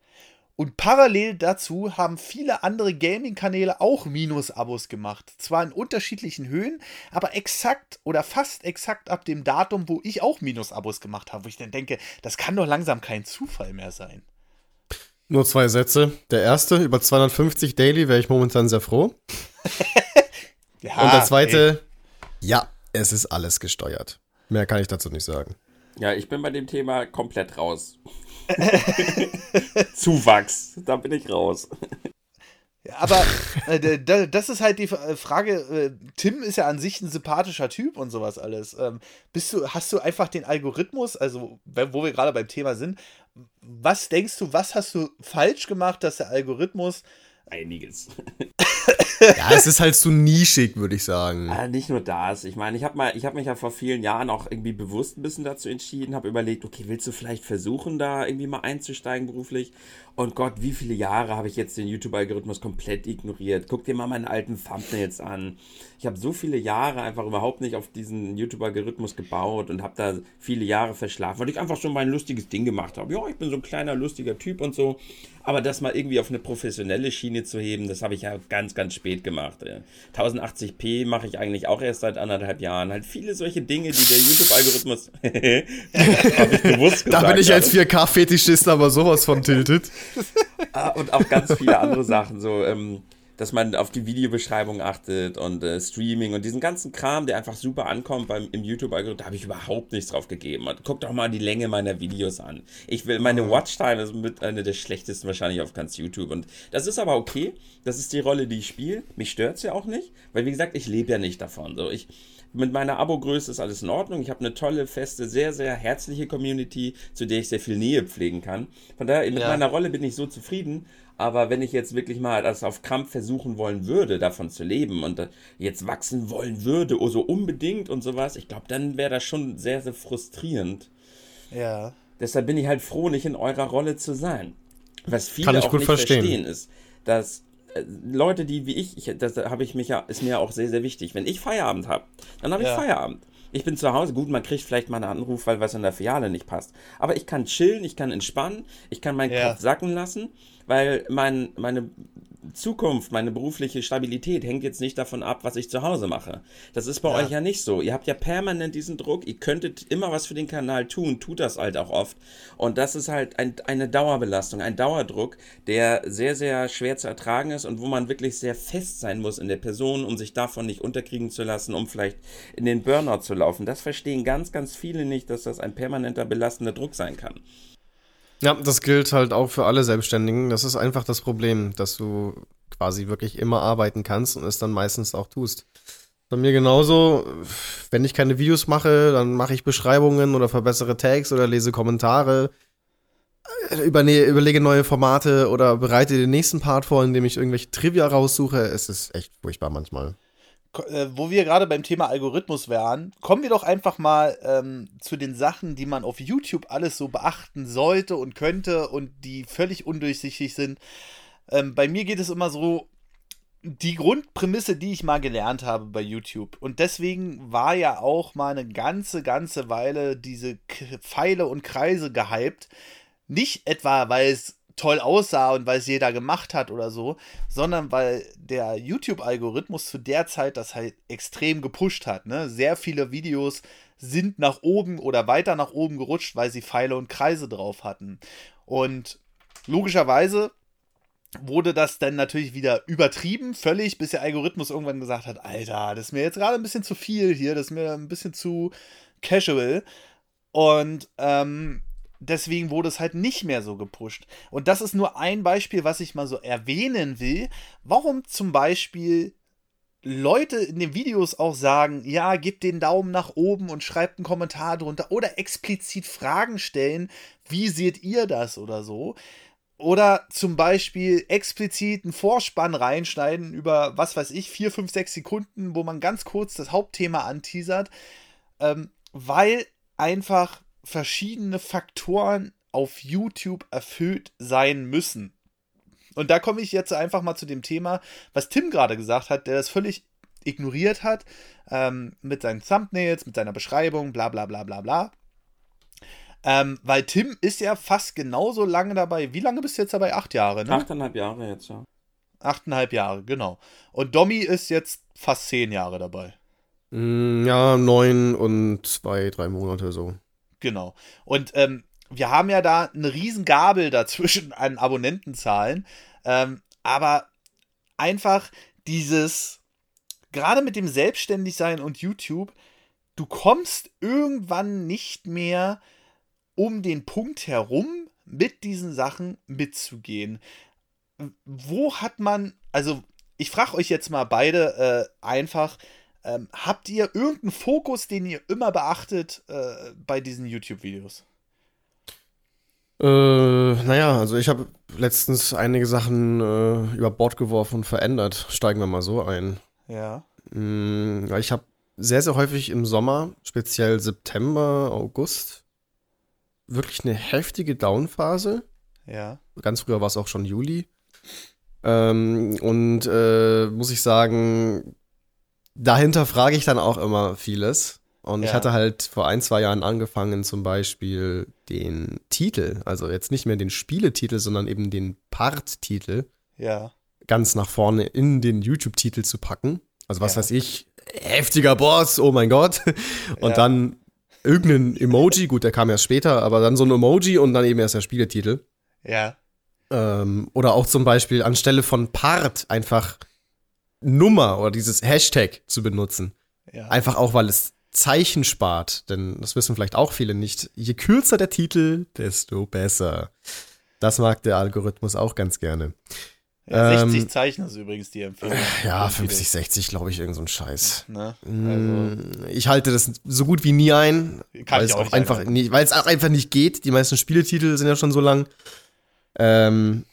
Und parallel dazu haben viele andere Gaming-Kanäle auch Minus-Abos gemacht. Zwar in unterschiedlichen Höhen, aber exakt oder fast exakt ab dem Datum, wo ich auch Minus-Abos gemacht habe. Wo ich dann denke, das kann doch langsam kein Zufall mehr sein. Nur zwei Sätze. Der erste, über 250 Daily wäre ich momentan sehr froh. ja, Und der zweite, ey. ja, es ist alles gesteuert. Mehr kann ich dazu nicht sagen. Ja, ich bin bei dem Thema komplett raus. Zuwachs, da bin ich raus. Ja, aber äh, das ist halt die äh, Frage. Äh, Tim ist ja an sich ein sympathischer Typ und sowas alles. Ähm, bist du, hast du einfach den Algorithmus, also wo wir gerade beim Thema sind, was denkst du, was hast du falsch gemacht, dass der Algorithmus einiges. ja, es ist halt so nischig, würde ich sagen. Ah, nicht nur das. Ich meine, ich habe mal, mich ja vor vielen Jahren auch irgendwie bewusst ein bisschen dazu entschieden, habe überlegt, okay, willst du vielleicht versuchen, da irgendwie mal einzusteigen beruflich? Und Gott, wie viele Jahre habe ich jetzt den YouTube-Algorithmus komplett ignoriert? Guck dir mal meinen alten Thumbnails an. Ich habe so viele Jahre einfach überhaupt nicht auf diesen YouTube-Algorithmus gebaut und habe da viele Jahre verschlafen, weil ich einfach schon mal ein lustiges Ding gemacht habe. Ja, ich bin so ein kleiner, lustiger Typ und so. Aber das mal irgendwie auf eine professionelle Schiene zu heben, das habe ich ja ganz, ganz spät gemacht. 1080p mache ich eigentlich auch erst seit anderthalb Jahren. Halt viele solche Dinge, die der YouTube-Algorithmus. habe ich bewusst gesagt. Da bin ich als 4K-Fetischist aber sowas von tiltet. ah, und auch ganz viele andere Sachen. So, ähm, dass man auf die Videobeschreibung achtet und äh, Streaming und diesen ganzen Kram, der einfach super ankommt beim, im YouTube-Algorithmus, da habe ich überhaupt nichts drauf gegeben. Und guck doch mal die Länge meiner Videos an. Ich will, meine Watchtime ist mit einer der schlechtesten wahrscheinlich auf ganz YouTube. Und das ist aber okay. Das ist die Rolle, die ich spiele. Mich stört es ja auch nicht, weil wie gesagt, ich lebe ja nicht davon. So, ich, mit meiner Abo-Größe ist alles in Ordnung. Ich habe eine tolle, feste, sehr, sehr herzliche Community, zu der ich sehr viel Nähe pflegen kann. Von daher, mit ja. meiner Rolle bin ich so zufrieden. Aber wenn ich jetzt wirklich mal das auf Krampf versuchen wollen würde, davon zu leben und jetzt wachsen wollen würde, oh, so unbedingt und sowas, ich glaube, dann wäre das schon sehr, sehr frustrierend. Ja. Deshalb bin ich halt froh, nicht in eurer Rolle zu sein. Was viele Kann ich auch gut nicht verstehen. verstehen ist, dass äh, Leute, die wie ich, ich das habe ich mich ja, ist mir auch sehr, sehr wichtig. Wenn ich Feierabend habe, dann habe ich ja. Feierabend. Ich bin zu Hause, gut, man kriegt vielleicht mal einen Anruf, weil was in der Filiale nicht passt. Aber ich kann chillen, ich kann entspannen, ich kann meinen ja. Kopf sacken lassen weil mein, meine Zukunft, meine berufliche Stabilität hängt jetzt nicht davon ab, was ich zu Hause mache. Das ist bei ja. euch ja nicht so. Ihr habt ja permanent diesen Druck. Ihr könntet immer was für den Kanal tun, tut das halt auch oft. Und das ist halt ein, eine Dauerbelastung, ein Dauerdruck, der sehr, sehr schwer zu ertragen ist und wo man wirklich sehr fest sein muss in der Person, um sich davon nicht unterkriegen zu lassen, um vielleicht in den Burnout zu laufen. Das verstehen ganz, ganz viele nicht, dass das ein permanenter belastender Druck sein kann. Ja, das gilt halt auch für alle Selbstständigen. Das ist einfach das Problem, dass du quasi wirklich immer arbeiten kannst und es dann meistens auch tust. Bei mir genauso, wenn ich keine Videos mache, dann mache ich Beschreibungen oder verbessere Tags oder lese Kommentare, überlege neue Formate oder bereite den nächsten Part vor, indem ich irgendwelche Trivia raussuche. Es ist echt furchtbar manchmal. Äh, wo wir gerade beim Thema Algorithmus wären, kommen wir doch einfach mal ähm, zu den Sachen, die man auf YouTube alles so beachten sollte und könnte und die völlig undurchsichtig sind. Ähm, bei mir geht es immer so, die Grundprämisse, die ich mal gelernt habe bei YouTube. Und deswegen war ja auch mal eine ganze, ganze Weile diese Pfeile und Kreise gehypt. Nicht etwa, weil es toll aussah und weil es jeder gemacht hat oder so, sondern weil der YouTube-Algorithmus zu der Zeit das halt extrem gepusht hat. Ne? Sehr viele Videos sind nach oben oder weiter nach oben gerutscht, weil sie Pfeile und Kreise drauf hatten. Und logischerweise wurde das dann natürlich wieder übertrieben, völlig, bis der Algorithmus irgendwann gesagt hat, Alter, das ist mir jetzt gerade ein bisschen zu viel hier, das ist mir ein bisschen zu casual. Und ähm, deswegen wurde es halt nicht mehr so gepusht. Und das ist nur ein Beispiel, was ich mal so erwähnen will. Warum zum Beispiel Leute in den Videos auch sagen, ja, gebt den Daumen nach oben und schreibt einen Kommentar drunter oder explizit Fragen stellen, wie seht ihr das oder so. Oder zum Beispiel explizit einen Vorspann reinschneiden über, was weiß ich, vier, fünf, sechs Sekunden, wo man ganz kurz das Hauptthema anteasert, ähm, weil einfach verschiedene Faktoren auf YouTube erfüllt sein müssen. Und da komme ich jetzt einfach mal zu dem Thema, was Tim gerade gesagt hat, der das völlig ignoriert hat, ähm, mit seinen Thumbnails, mit seiner Beschreibung, bla bla bla bla bla. Ähm, weil Tim ist ja fast genauso lange dabei. Wie lange bist du jetzt dabei? Acht Jahre, ne? Achteinhalb Jahre jetzt, ja. Achteinhalb Jahre, genau. Und Domi ist jetzt fast zehn Jahre dabei. Mm, ja, neun und zwei, drei Monate so. Genau. Und ähm, wir haben ja da eine riesen Gabel dazwischen an Abonnentenzahlen. Ähm, aber einfach dieses, gerade mit dem Selbstständigsein und YouTube, du kommst irgendwann nicht mehr um den Punkt herum, mit diesen Sachen mitzugehen. Wo hat man, also ich frage euch jetzt mal beide äh, einfach, ähm, habt ihr irgendeinen Fokus, den ihr immer beachtet äh, bei diesen YouTube-Videos? Äh, naja, also ich habe letztens einige Sachen äh, über Bord geworfen und verändert. Steigen wir mal so ein. Ja. Mhm, ich habe sehr, sehr häufig im Sommer, speziell September, August, wirklich eine heftige Downphase. Ja. Ganz früher war es auch schon Juli. Ähm, und äh, muss ich sagen, dahinter frage ich dann auch immer vieles. Und ja. ich hatte halt vor ein, zwei Jahren angefangen, zum Beispiel den Titel, also jetzt nicht mehr den Spieletitel, sondern eben den Part-Titel, ja. ganz nach vorne in den YouTube-Titel zu packen. Also was ja. weiß ich, heftiger Boss, oh mein Gott. Und dann irgendein Emoji, gut, der kam erst später, aber dann so ein Emoji und dann eben erst der Spieletitel. Ja. Ähm, oder auch zum Beispiel anstelle von Part einfach Nummer oder dieses Hashtag zu benutzen. Ja. Einfach auch, weil es Zeichen spart. Denn das wissen vielleicht auch viele nicht. Je kürzer der Titel, desto besser. Das mag der Algorithmus auch ganz gerne. Ja, 60 ähm, Zeichen ist übrigens die Empfehlung. Ja, 50, 60, glaube ich, irgend so ein Scheiß. Ne? Also, ich halte das so gut wie nie ein, weil es auch, auch einfach nicht, weil es auch einfach nicht geht. Die meisten Spieletitel sind ja schon so lang. Ähm,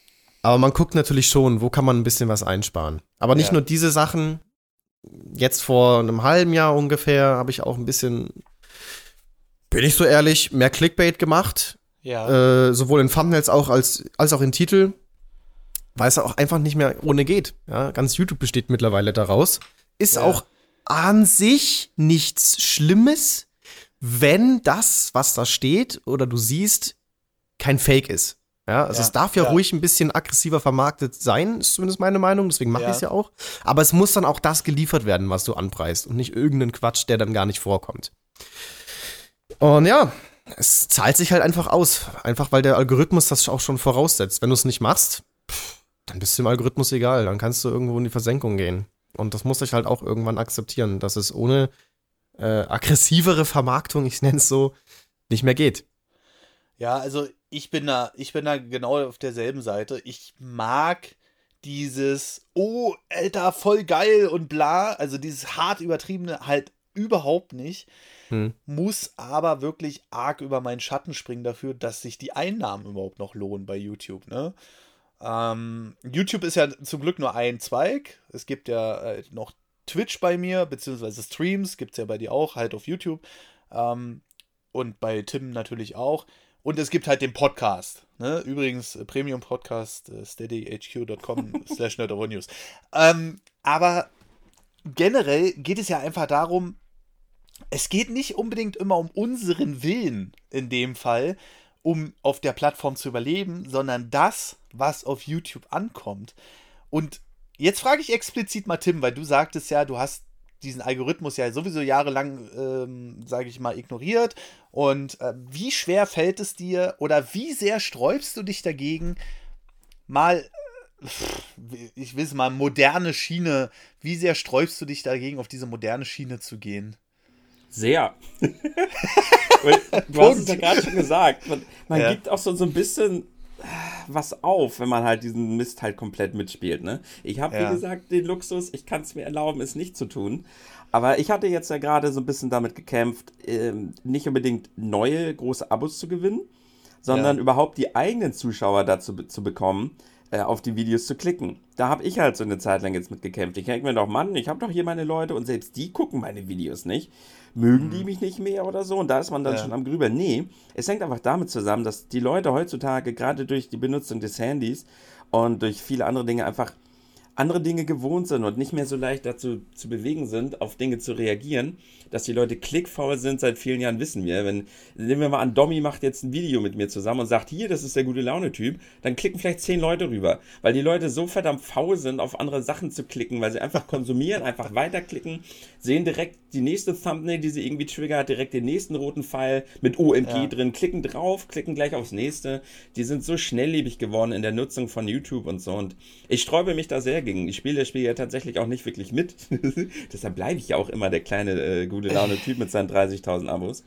aber man guckt natürlich schon, wo kann man ein bisschen was einsparen. Aber nicht ja. nur diese Sachen. Jetzt vor einem halben Jahr ungefähr habe ich auch ein bisschen, bin ich so ehrlich, mehr Clickbait gemacht. Ja. Äh, sowohl in Thumbnails auch als, als auch in Titel. Weil es auch einfach nicht mehr ohne geht. Ja, ganz YouTube besteht mittlerweile daraus. Ist ja. auch an sich nichts Schlimmes, wenn das, was da steht oder du siehst, kein Fake ist. Ja, also ja, es darf ja, ja, ruhig ein bisschen aggressiver vermarktet sein, ist zumindest meine Meinung, deswegen mache ja. ich es ja auch. Aber es muss dann auch das geliefert werden, was du anpreist und nicht irgendeinen Quatsch, der dann gar nicht vorkommt. Und ja, es zahlt sich halt einfach aus. Einfach weil der Algorithmus das auch schon voraussetzt. Wenn du es nicht machst, dann bist du dem Algorithmus egal. Dann kannst du irgendwo in die Versenkung gehen. Und das muss ich halt auch irgendwann akzeptieren, dass es ohne äh, aggressivere Vermarktung, ich nenne es so, nicht mehr geht. Ja, also ich bin da, ich bin da genau auf derselben Seite. Ich mag dieses, oh, Alter, voll geil und bla, also dieses hart übertriebene halt überhaupt nicht. Hm. Muss aber wirklich arg über meinen Schatten springen dafür, dass sich die Einnahmen überhaupt noch lohnen bei YouTube, ne? Ähm, YouTube ist ja zum Glück nur ein Zweig. Es gibt ja äh, noch Twitch bei mir, beziehungsweise Streams, gibt es ja bei dir auch, halt auf YouTube. Ähm, und bei Tim natürlich auch. Und es gibt halt den Podcast. Ne? Übrigens, äh, Premium Podcast, äh, steadyhq.com slash News. Ähm, aber generell geht es ja einfach darum, es geht nicht unbedingt immer um unseren Willen in dem Fall, um auf der Plattform zu überleben, sondern das, was auf YouTube ankommt. Und jetzt frage ich explizit mal Tim, weil du sagtest ja, du hast diesen Algorithmus ja sowieso jahrelang, ähm, sage ich mal, ignoriert. Und äh, wie schwer fällt es dir oder wie sehr sträubst du dich dagegen, mal, äh, ich will es mal, moderne Schiene, wie sehr sträubst du dich dagegen, auf diese moderne Schiene zu gehen? Sehr. du hast es ja gerade schon gesagt. Man, man ja. gibt auch so, so ein bisschen was auf, wenn man halt diesen Mist halt komplett mitspielt. Ne? Ich habe, ja. wie gesagt, den Luxus, ich kann es mir erlauben, es nicht zu tun. Aber ich hatte jetzt ja gerade so ein bisschen damit gekämpft, ähm, nicht unbedingt neue große Abos zu gewinnen, sondern ja. überhaupt die eigenen Zuschauer dazu zu bekommen, äh, auf die Videos zu klicken. Da habe ich halt so eine Zeit lang jetzt mit gekämpft. Ich denke mir doch, Mann, ich habe doch hier meine Leute und selbst die gucken meine Videos nicht. Mögen mhm. die mich nicht mehr oder so? Und da ist man dann ja. schon am Grübeln. Nee, es hängt einfach damit zusammen, dass die Leute heutzutage gerade durch die Benutzung des Handys und durch viele andere Dinge einfach andere Dinge gewohnt sind und nicht mehr so leicht dazu zu bewegen sind, auf Dinge zu reagieren, dass die Leute klickfaul sind seit vielen Jahren, wissen wir. Wenn, nehmen wir mal an, Domi macht jetzt ein Video mit mir zusammen und sagt, hier, das ist der gute Laune-Typ, dann klicken vielleicht zehn Leute rüber, weil die Leute so verdammt faul sind, auf andere Sachen zu klicken, weil sie einfach konsumieren, einfach weiterklicken, sehen direkt die nächste Thumbnail, die sie irgendwie triggert, direkt den nächsten roten Pfeil mit OMG ja. drin, klicken drauf, klicken gleich aufs nächste. Die sind so schnelllebig geworden in der Nutzung von YouTube und so und ich sträube mich da sehr gegen. Ich spiele das Spiel ja tatsächlich auch nicht wirklich mit. Deshalb bleibe ich ja auch immer der kleine äh, gute Laune-Typ mit seinen 30.000 Abos.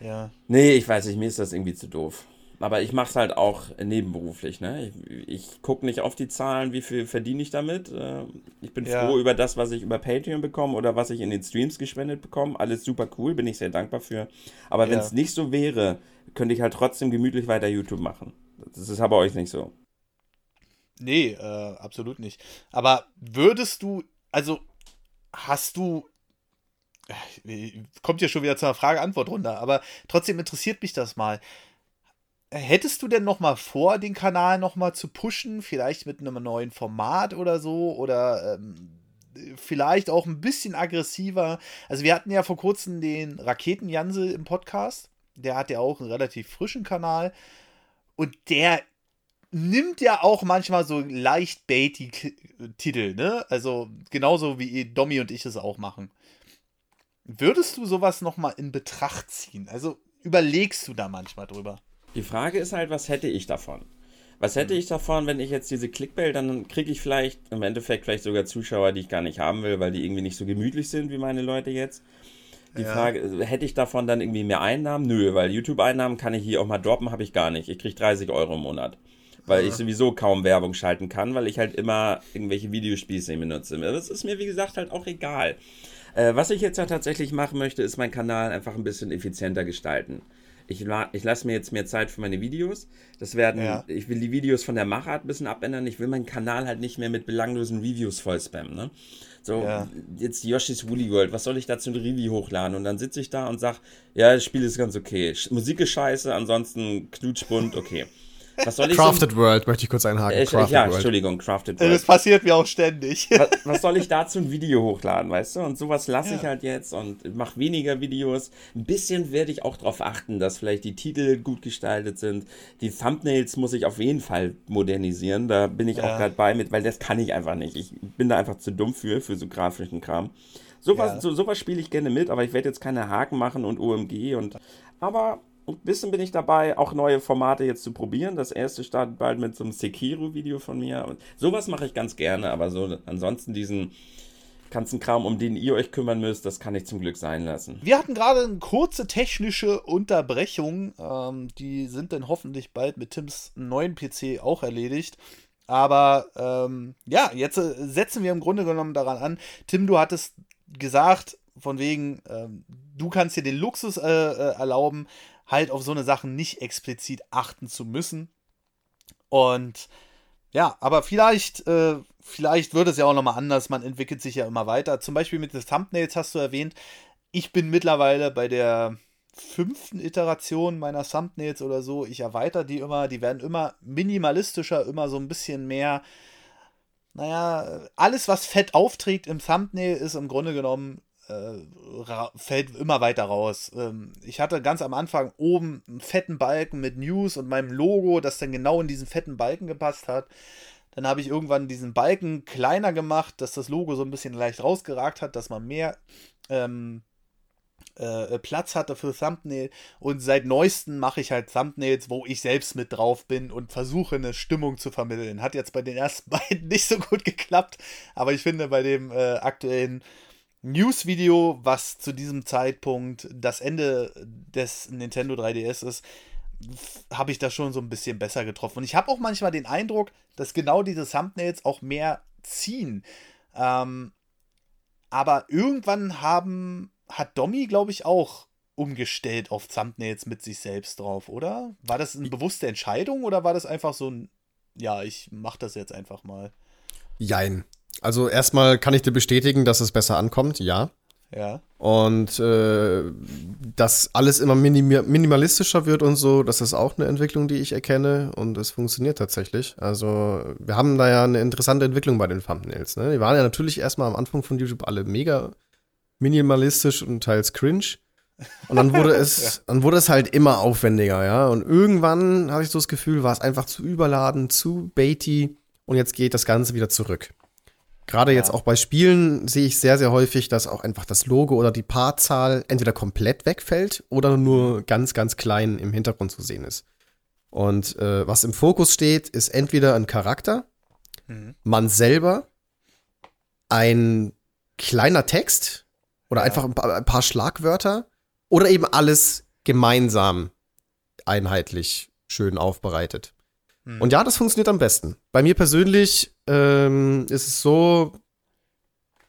Ja. Nee, ich weiß nicht, mir ist das irgendwie zu doof. Aber ich mache es halt auch nebenberuflich. Ne? Ich, ich gucke nicht auf die Zahlen, wie viel verdiene ich damit. Äh, ich bin ja. froh über das, was ich über Patreon bekomme oder was ich in den Streams gespendet bekomme. Alles super cool, bin ich sehr dankbar für. Aber wenn es nicht so wäre, könnte ich halt trotzdem gemütlich weiter YouTube machen. Das ist aber euch nicht so. Nee, äh, absolut nicht. Aber würdest du, also hast du kommt ja schon wieder zur Frage-Antwort-Runde, aber trotzdem interessiert mich das mal. Hättest du denn noch mal vor, den Kanal noch mal zu pushen, vielleicht mit einem neuen Format oder so oder ähm, vielleicht auch ein bisschen aggressiver? Also wir hatten ja vor kurzem den Raketenjansel im Podcast, der hat ja auch einen relativ frischen Kanal und der nimmt ja auch manchmal so leicht baity Titel, ne? Also genauso wie Domi und ich es auch machen. Würdest du sowas nochmal in Betracht ziehen? Also überlegst du da manchmal drüber? Die Frage ist halt, was hätte ich davon? Was hätte hm. ich davon, wenn ich jetzt diese Clickbait, dann kriege ich vielleicht im Endeffekt vielleicht sogar Zuschauer, die ich gar nicht haben will, weil die irgendwie nicht so gemütlich sind wie meine Leute jetzt. Die ja. Frage, hätte ich davon dann irgendwie mehr Einnahmen? Nö, weil YouTube-Einnahmen kann ich hier auch mal droppen, habe ich gar nicht. Ich kriege 30 Euro im Monat. Weil ich sowieso kaum Werbung schalten kann, weil ich halt immer irgendwelche Videospieße benutze. Das ist mir, wie gesagt, halt auch egal. Äh, was ich jetzt ja tatsächlich machen möchte, ist meinen Kanal einfach ein bisschen effizienter gestalten. Ich, ich lasse mir jetzt mehr Zeit für meine Videos. Das werden, ja. ich will die Videos von der Machart ein bisschen abändern. Ich will meinen Kanal halt nicht mehr mit belanglosen Reviews voll spammen. Ne? So, ja. jetzt Yoshi's Woolly World, was soll ich dazu ein Review hochladen? Und dann sitze ich da und sage, ja, das Spiel ist ganz okay. Musik ist scheiße, ansonsten knutschbunt, okay. Was soll ich Crafted so, World möchte ich kurz einhaken. Äh, ja, World. Entschuldigung, Crafted World. Das passiert mir auch ständig. Was, was, soll ich dazu ein Video hochladen, weißt du? Und sowas lasse ja. ich halt jetzt und mache weniger Videos. Ein bisschen werde ich auch darauf achten, dass vielleicht die Titel gut gestaltet sind. Die Thumbnails muss ich auf jeden Fall modernisieren. Da bin ich ja. auch gerade bei mit, weil das kann ich einfach nicht. Ich bin da einfach zu dumm für, für so grafischen Kram. Sowas, ja. so, sowas spiele ich gerne mit, aber ich werde jetzt keine Haken machen und OMG und. Aber ein bisschen bin ich dabei, auch neue Formate jetzt zu probieren. Das erste startet bald mit so einem Sekiro-Video von mir. Und sowas mache ich ganz gerne, aber so ansonsten diesen ganzen Kram, um den ihr euch kümmern müsst, das kann ich zum Glück sein lassen. Wir hatten gerade eine kurze technische Unterbrechung. Ähm, die sind dann hoffentlich bald mit Tims neuen PC auch erledigt. Aber ähm, ja, jetzt äh, setzen wir im Grunde genommen daran an. Tim, du hattest gesagt, von wegen, ähm, du kannst dir den Luxus äh, äh, erlauben, halt auf so eine Sachen nicht explizit achten zu müssen. Und ja, aber vielleicht, äh, vielleicht wird es ja auch nochmal anders. Man entwickelt sich ja immer weiter. Zum Beispiel mit den Thumbnails hast du erwähnt. Ich bin mittlerweile bei der fünften Iteration meiner Thumbnails oder so. Ich erweitere die immer. Die werden immer minimalistischer, immer so ein bisschen mehr naja, alles, was fett aufträgt im Thumbnail, ist im Grunde genommen, fällt immer weiter raus. Ähm, ich hatte ganz am Anfang oben einen fetten Balken mit News und meinem Logo, das dann genau in diesen fetten Balken gepasst hat. Dann habe ich irgendwann diesen Balken kleiner gemacht, dass das Logo so ein bisschen leicht rausgeragt hat, dass man mehr ähm, äh, äh, Platz hatte für Thumbnail. Und seit neuestem mache ich halt Thumbnails, wo ich selbst mit drauf bin und versuche eine Stimmung zu vermitteln. Hat jetzt bei den ersten beiden nicht so gut geklappt, aber ich finde bei dem äh, aktuellen News-Video, was zu diesem Zeitpunkt das Ende des Nintendo 3DS ist, habe ich das schon so ein bisschen besser getroffen. Und ich habe auch manchmal den Eindruck, dass genau diese Thumbnails auch mehr ziehen. Ähm, aber irgendwann haben hat Domi, glaube ich, auch umgestellt auf Thumbnails mit sich selbst drauf, oder? War das eine bewusste Entscheidung oder war das einfach so ein, ja, ich mache das jetzt einfach mal? Jein. Also erstmal kann ich dir bestätigen, dass es besser ankommt, ja. Ja. Und äh, dass alles immer minim minimalistischer wird und so, das ist auch eine Entwicklung, die ich erkenne und es funktioniert tatsächlich. Also wir haben da ja eine interessante Entwicklung bei den Thumbnails. Ne? Die waren ja natürlich erstmal am Anfang von YouTube alle mega minimalistisch und teils cringe. Und dann wurde es, ja. dann wurde es halt immer aufwendiger, ja. Und irgendwann hatte ich so das Gefühl, war es einfach zu überladen, zu baity und jetzt geht das Ganze wieder zurück. Gerade ja. jetzt auch bei Spielen sehe ich sehr, sehr häufig, dass auch einfach das Logo oder die Paarzahl entweder komplett wegfällt oder nur ganz, ganz klein im Hintergrund zu sehen ist. Und äh, was im Fokus steht, ist entweder ein Charakter, mhm. man selber, ein kleiner Text, oder ja. einfach ein paar, ein paar Schlagwörter. Oder eben alles gemeinsam einheitlich schön aufbereitet. Hm. Und ja, das funktioniert am besten. Bei mir persönlich ähm, ist es so,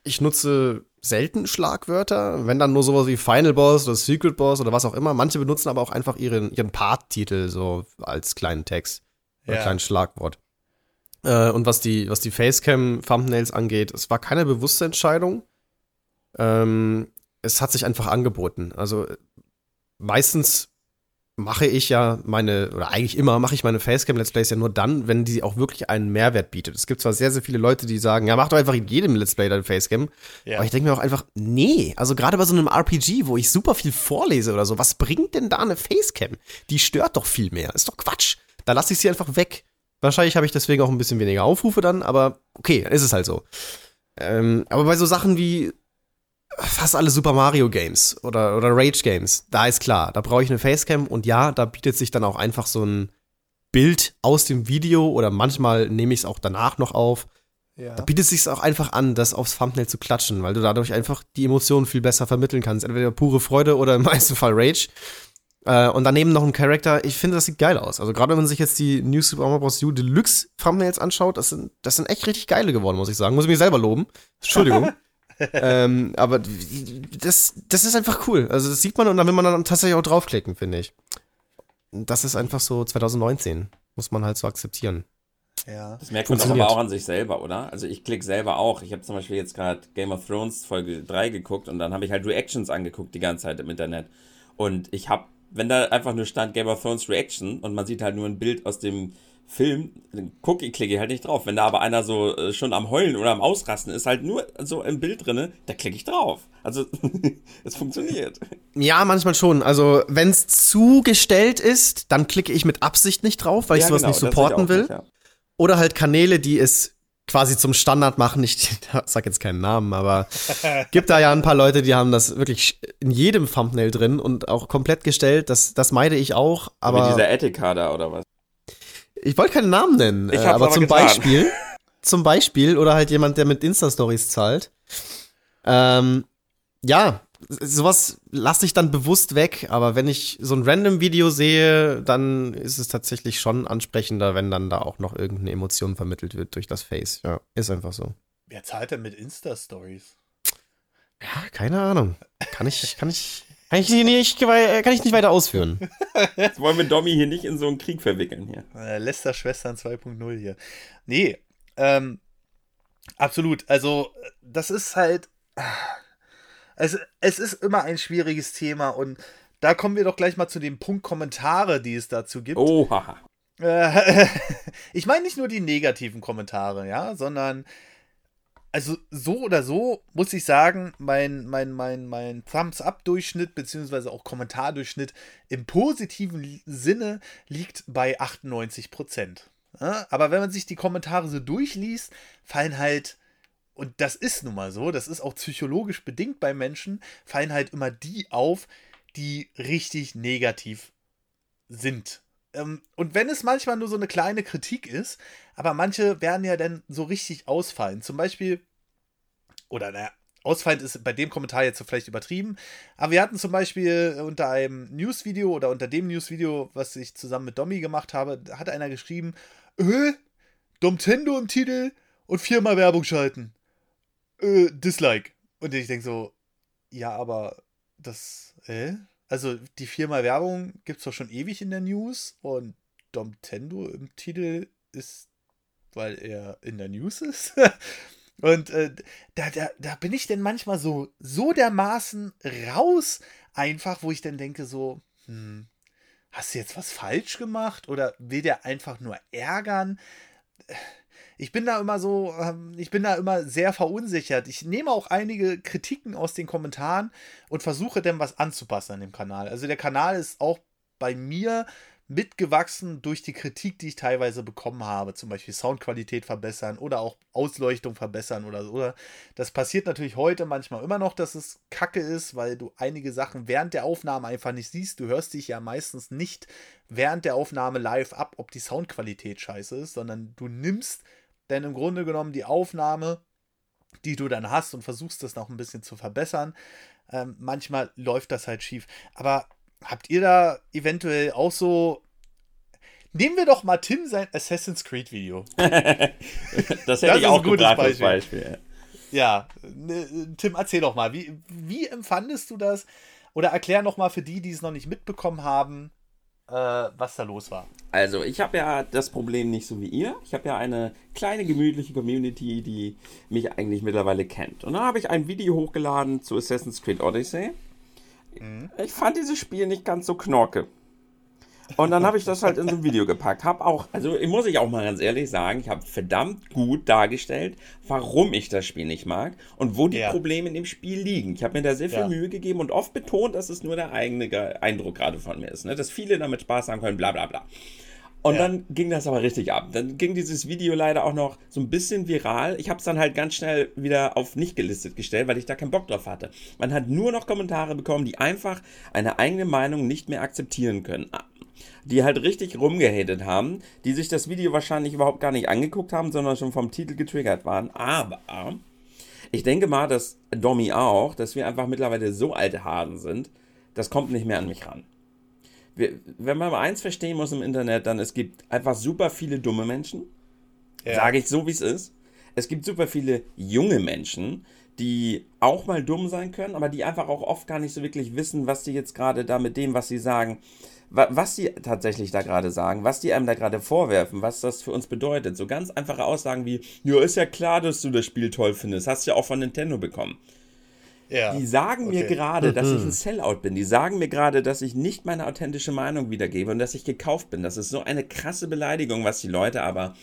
ich nutze selten Schlagwörter, wenn dann nur sowas wie Final Boss oder Secret Boss oder was auch immer. Manche benutzen aber auch einfach ihren, ihren Part-Titel so als kleinen Text oder ja. kleines Schlagwort. Äh, und was die, was die Facecam-Thumbnails angeht, es war keine bewusste Entscheidung. Ähm, es hat sich einfach angeboten. Also meistens mache ich ja meine, oder eigentlich immer mache ich meine Facecam-Let's Plays ja nur dann, wenn die auch wirklich einen Mehrwert bietet. Es gibt zwar sehr, sehr viele Leute, die sagen, ja, mach doch einfach in jedem Let's Play deine Facecam. Ja. Aber ich denke mir auch einfach, nee, also gerade bei so einem RPG, wo ich super viel vorlese oder so, was bringt denn da eine Facecam? Die stört doch viel mehr. Ist doch Quatsch. Da lasse ich sie einfach weg. Wahrscheinlich habe ich deswegen auch ein bisschen weniger Aufrufe dann, aber okay, dann ist es halt so. Ähm, aber bei so Sachen wie fast alle Super Mario Games oder, oder Rage Games, da ist klar, da brauche ich eine Facecam und ja, da bietet sich dann auch einfach so ein Bild aus dem Video oder manchmal nehme ich es auch danach noch auf. Ja. Da bietet es sich auch einfach an, das aufs Thumbnail zu klatschen, weil du dadurch einfach die Emotionen viel besser vermitteln kannst. Entweder pure Freude oder im meisten Fall Rage. Äh, und daneben noch ein Charakter. Ich finde, das sieht geil aus. Also gerade wenn man sich jetzt die New Super Mario Bros. U Deluxe Thumbnails anschaut, das sind, das sind echt richtig geile geworden, muss ich sagen. Muss ich mich selber loben. Entschuldigung. ähm, aber das, das ist einfach cool. Also das sieht man und dann will man dann tatsächlich auch draufklicken, finde ich. Das ist einfach so 2019. Muss man halt so akzeptieren. Ja. Das merkt man doch aber auch an sich selber, oder? Also ich klicke selber auch. Ich habe zum Beispiel jetzt gerade Game of Thrones Folge 3 geguckt und dann habe ich halt Reactions angeguckt die ganze Zeit im Internet. Und ich habe wenn da einfach nur stand Game of Thrones Reaction und man sieht halt nur ein Bild aus dem Film, dann gucke ich, klicke ich halt nicht drauf. Wenn da aber einer so äh, schon am Heulen oder am Ausrasten ist, halt nur so im Bild drinne, da klicke ich drauf. Also, es funktioniert. Ja, manchmal schon. Also, wenn es zugestellt ist, dann klicke ich mit Absicht nicht drauf, weil ja, ich sowas genau, nicht supporten will. Nicht, ja. Oder halt Kanäle, die es quasi zum Standard machen. Ich sag jetzt keinen Namen, aber gibt da ja ein paar Leute, die haben das wirklich in jedem Thumbnail drin und auch komplett gestellt. Das, das meide ich auch. Aber Wie dieser Etika da oder was? Ich wollte keinen Namen nennen, ich äh, aber, aber zum getan. Beispiel, zum Beispiel, oder halt jemand, der mit Insta-Stories zahlt. Ähm, ja, sowas lasse ich dann bewusst weg, aber wenn ich so ein random Video sehe, dann ist es tatsächlich schon ansprechender, wenn dann da auch noch irgendeine Emotion vermittelt wird durch das Face. Ja, ist einfach so. Wer zahlt denn mit Insta-Stories? Ja, keine Ahnung. Kann ich, kann ich, kann ich nicht, kann ich nicht weiter ausführen. Jetzt wollen wir Domi hier nicht in so einen Krieg verwickeln hier. Äh, Lester Schwestern 2.0 hier. Nee, ähm, absolut. Also, das ist halt. Es, es ist immer ein schwieriges Thema und da kommen wir doch gleich mal zu dem Punkt Kommentare, die es dazu gibt. Oha. Äh, ich meine nicht nur die negativen Kommentare, ja, sondern also so oder so muss ich sagen, mein, mein, mein, mein Thumbs-Up-Durchschnitt beziehungsweise auch Kommentardurchschnitt im positiven Sinne liegt bei 98 Prozent. Ja, aber wenn man sich die Kommentare so durchliest, fallen halt, und das ist nun mal so, das ist auch psychologisch bedingt bei Menschen, fallen halt immer die auf, die richtig negativ sind. Ähm, und wenn es manchmal nur so eine kleine Kritik ist, aber manche werden ja dann so richtig ausfallen. Zum Beispiel, oder naja, ausfallend ist bei dem Kommentar jetzt so vielleicht übertrieben, aber wir hatten zum Beispiel unter einem Newsvideo oder unter dem Newsvideo, was ich zusammen mit Domi gemacht habe, hat einer geschrieben, äh, Domtendo im Titel und viermal Werbung schalten. Äh, Dislike. Und ich denke so, ja, aber das, äh? Also die viermal Werbung gibt es doch schon ewig in der News und Domtendo im Titel ist, weil er in der News ist. und äh, da, da, da bin ich denn manchmal so, so dermaßen raus, einfach, wo ich dann denke, so, hm, hast du jetzt was falsch gemacht oder will der einfach nur ärgern? Ich bin da immer so, ähm, ich bin da immer sehr verunsichert. Ich nehme auch einige Kritiken aus den Kommentaren und versuche dann was anzupassen an dem Kanal. Also der Kanal ist auch bei mir mitgewachsen durch die Kritik, die ich teilweise bekommen habe, zum Beispiel Soundqualität verbessern oder auch Ausleuchtung verbessern oder so. Das passiert natürlich heute manchmal immer noch, dass es kacke ist, weil du einige Sachen während der Aufnahme einfach nicht siehst. Du hörst dich ja meistens nicht während der Aufnahme live ab, ob die Soundqualität scheiße ist, sondern du nimmst denn im Grunde genommen die Aufnahme, die du dann hast und versuchst das noch ein bisschen zu verbessern. Ähm, manchmal läuft das halt schief. Aber habt ihr da eventuell auch so. Nehmen wir doch mal Tim sein Assassin's Creed Video. das hätte das ich auch ein gutes Beispiel. Beispiel. Ja, ne, Tim, erzähl doch mal, wie, wie empfandest du das? Oder erklär noch mal für die, die es noch nicht mitbekommen haben, äh, was da los war. Also, ich habe ja das Problem nicht so wie ihr. Ich habe ja eine kleine, gemütliche Community, die mich eigentlich mittlerweile kennt. Und dann habe ich ein Video hochgeladen zu Assassin's Creed Odyssey. Mhm. Ich fand dieses Spiel nicht ganz so knorke. Und dann habe ich das halt in so ein Video gepackt. Hab auch, also muss ich auch mal ganz ehrlich sagen, ich habe verdammt gut dargestellt, warum ich das Spiel nicht mag und wo die ja. Probleme in dem Spiel liegen. Ich habe mir da sehr viel ja. Mühe gegeben und oft betont, dass es nur der eigene Eindruck gerade von mir ist. Ne? Dass viele damit Spaß haben können, bla bla bla. Und ja. dann ging das aber richtig ab. Dann ging dieses Video leider auch noch so ein bisschen viral. Ich habe es dann halt ganz schnell wieder auf nicht gelistet gestellt, weil ich da keinen Bock drauf hatte. Man hat nur noch Kommentare bekommen, die einfach eine eigene Meinung nicht mehr akzeptieren können die halt richtig rumgehatet haben, die sich das Video wahrscheinlich überhaupt gar nicht angeguckt haben, sondern schon vom Titel getriggert waren. Aber ich denke mal, dass Domi auch, dass wir einfach mittlerweile so alte Hasen sind, das kommt nicht mehr an mich ran. Wenn man mal eins verstehen muss im Internet, dann es gibt einfach super viele dumme Menschen. Ja. Sage ich so, wie es ist. Es gibt super viele junge Menschen, die auch mal dumm sein können, aber die einfach auch oft gar nicht so wirklich wissen, was sie jetzt gerade da mit dem, was sie sagen, was sie tatsächlich da gerade sagen, was die einem da gerade vorwerfen, was das für uns bedeutet. So ganz einfache Aussagen wie, ja, ist ja klar, dass du das Spiel toll findest, hast du ja auch von Nintendo bekommen. Ja. Die sagen okay. mir gerade, dass ich ein Sellout bin. Die sagen mir gerade, dass ich nicht meine authentische Meinung wiedergebe und dass ich gekauft bin. Das ist so eine krasse Beleidigung, was die Leute aber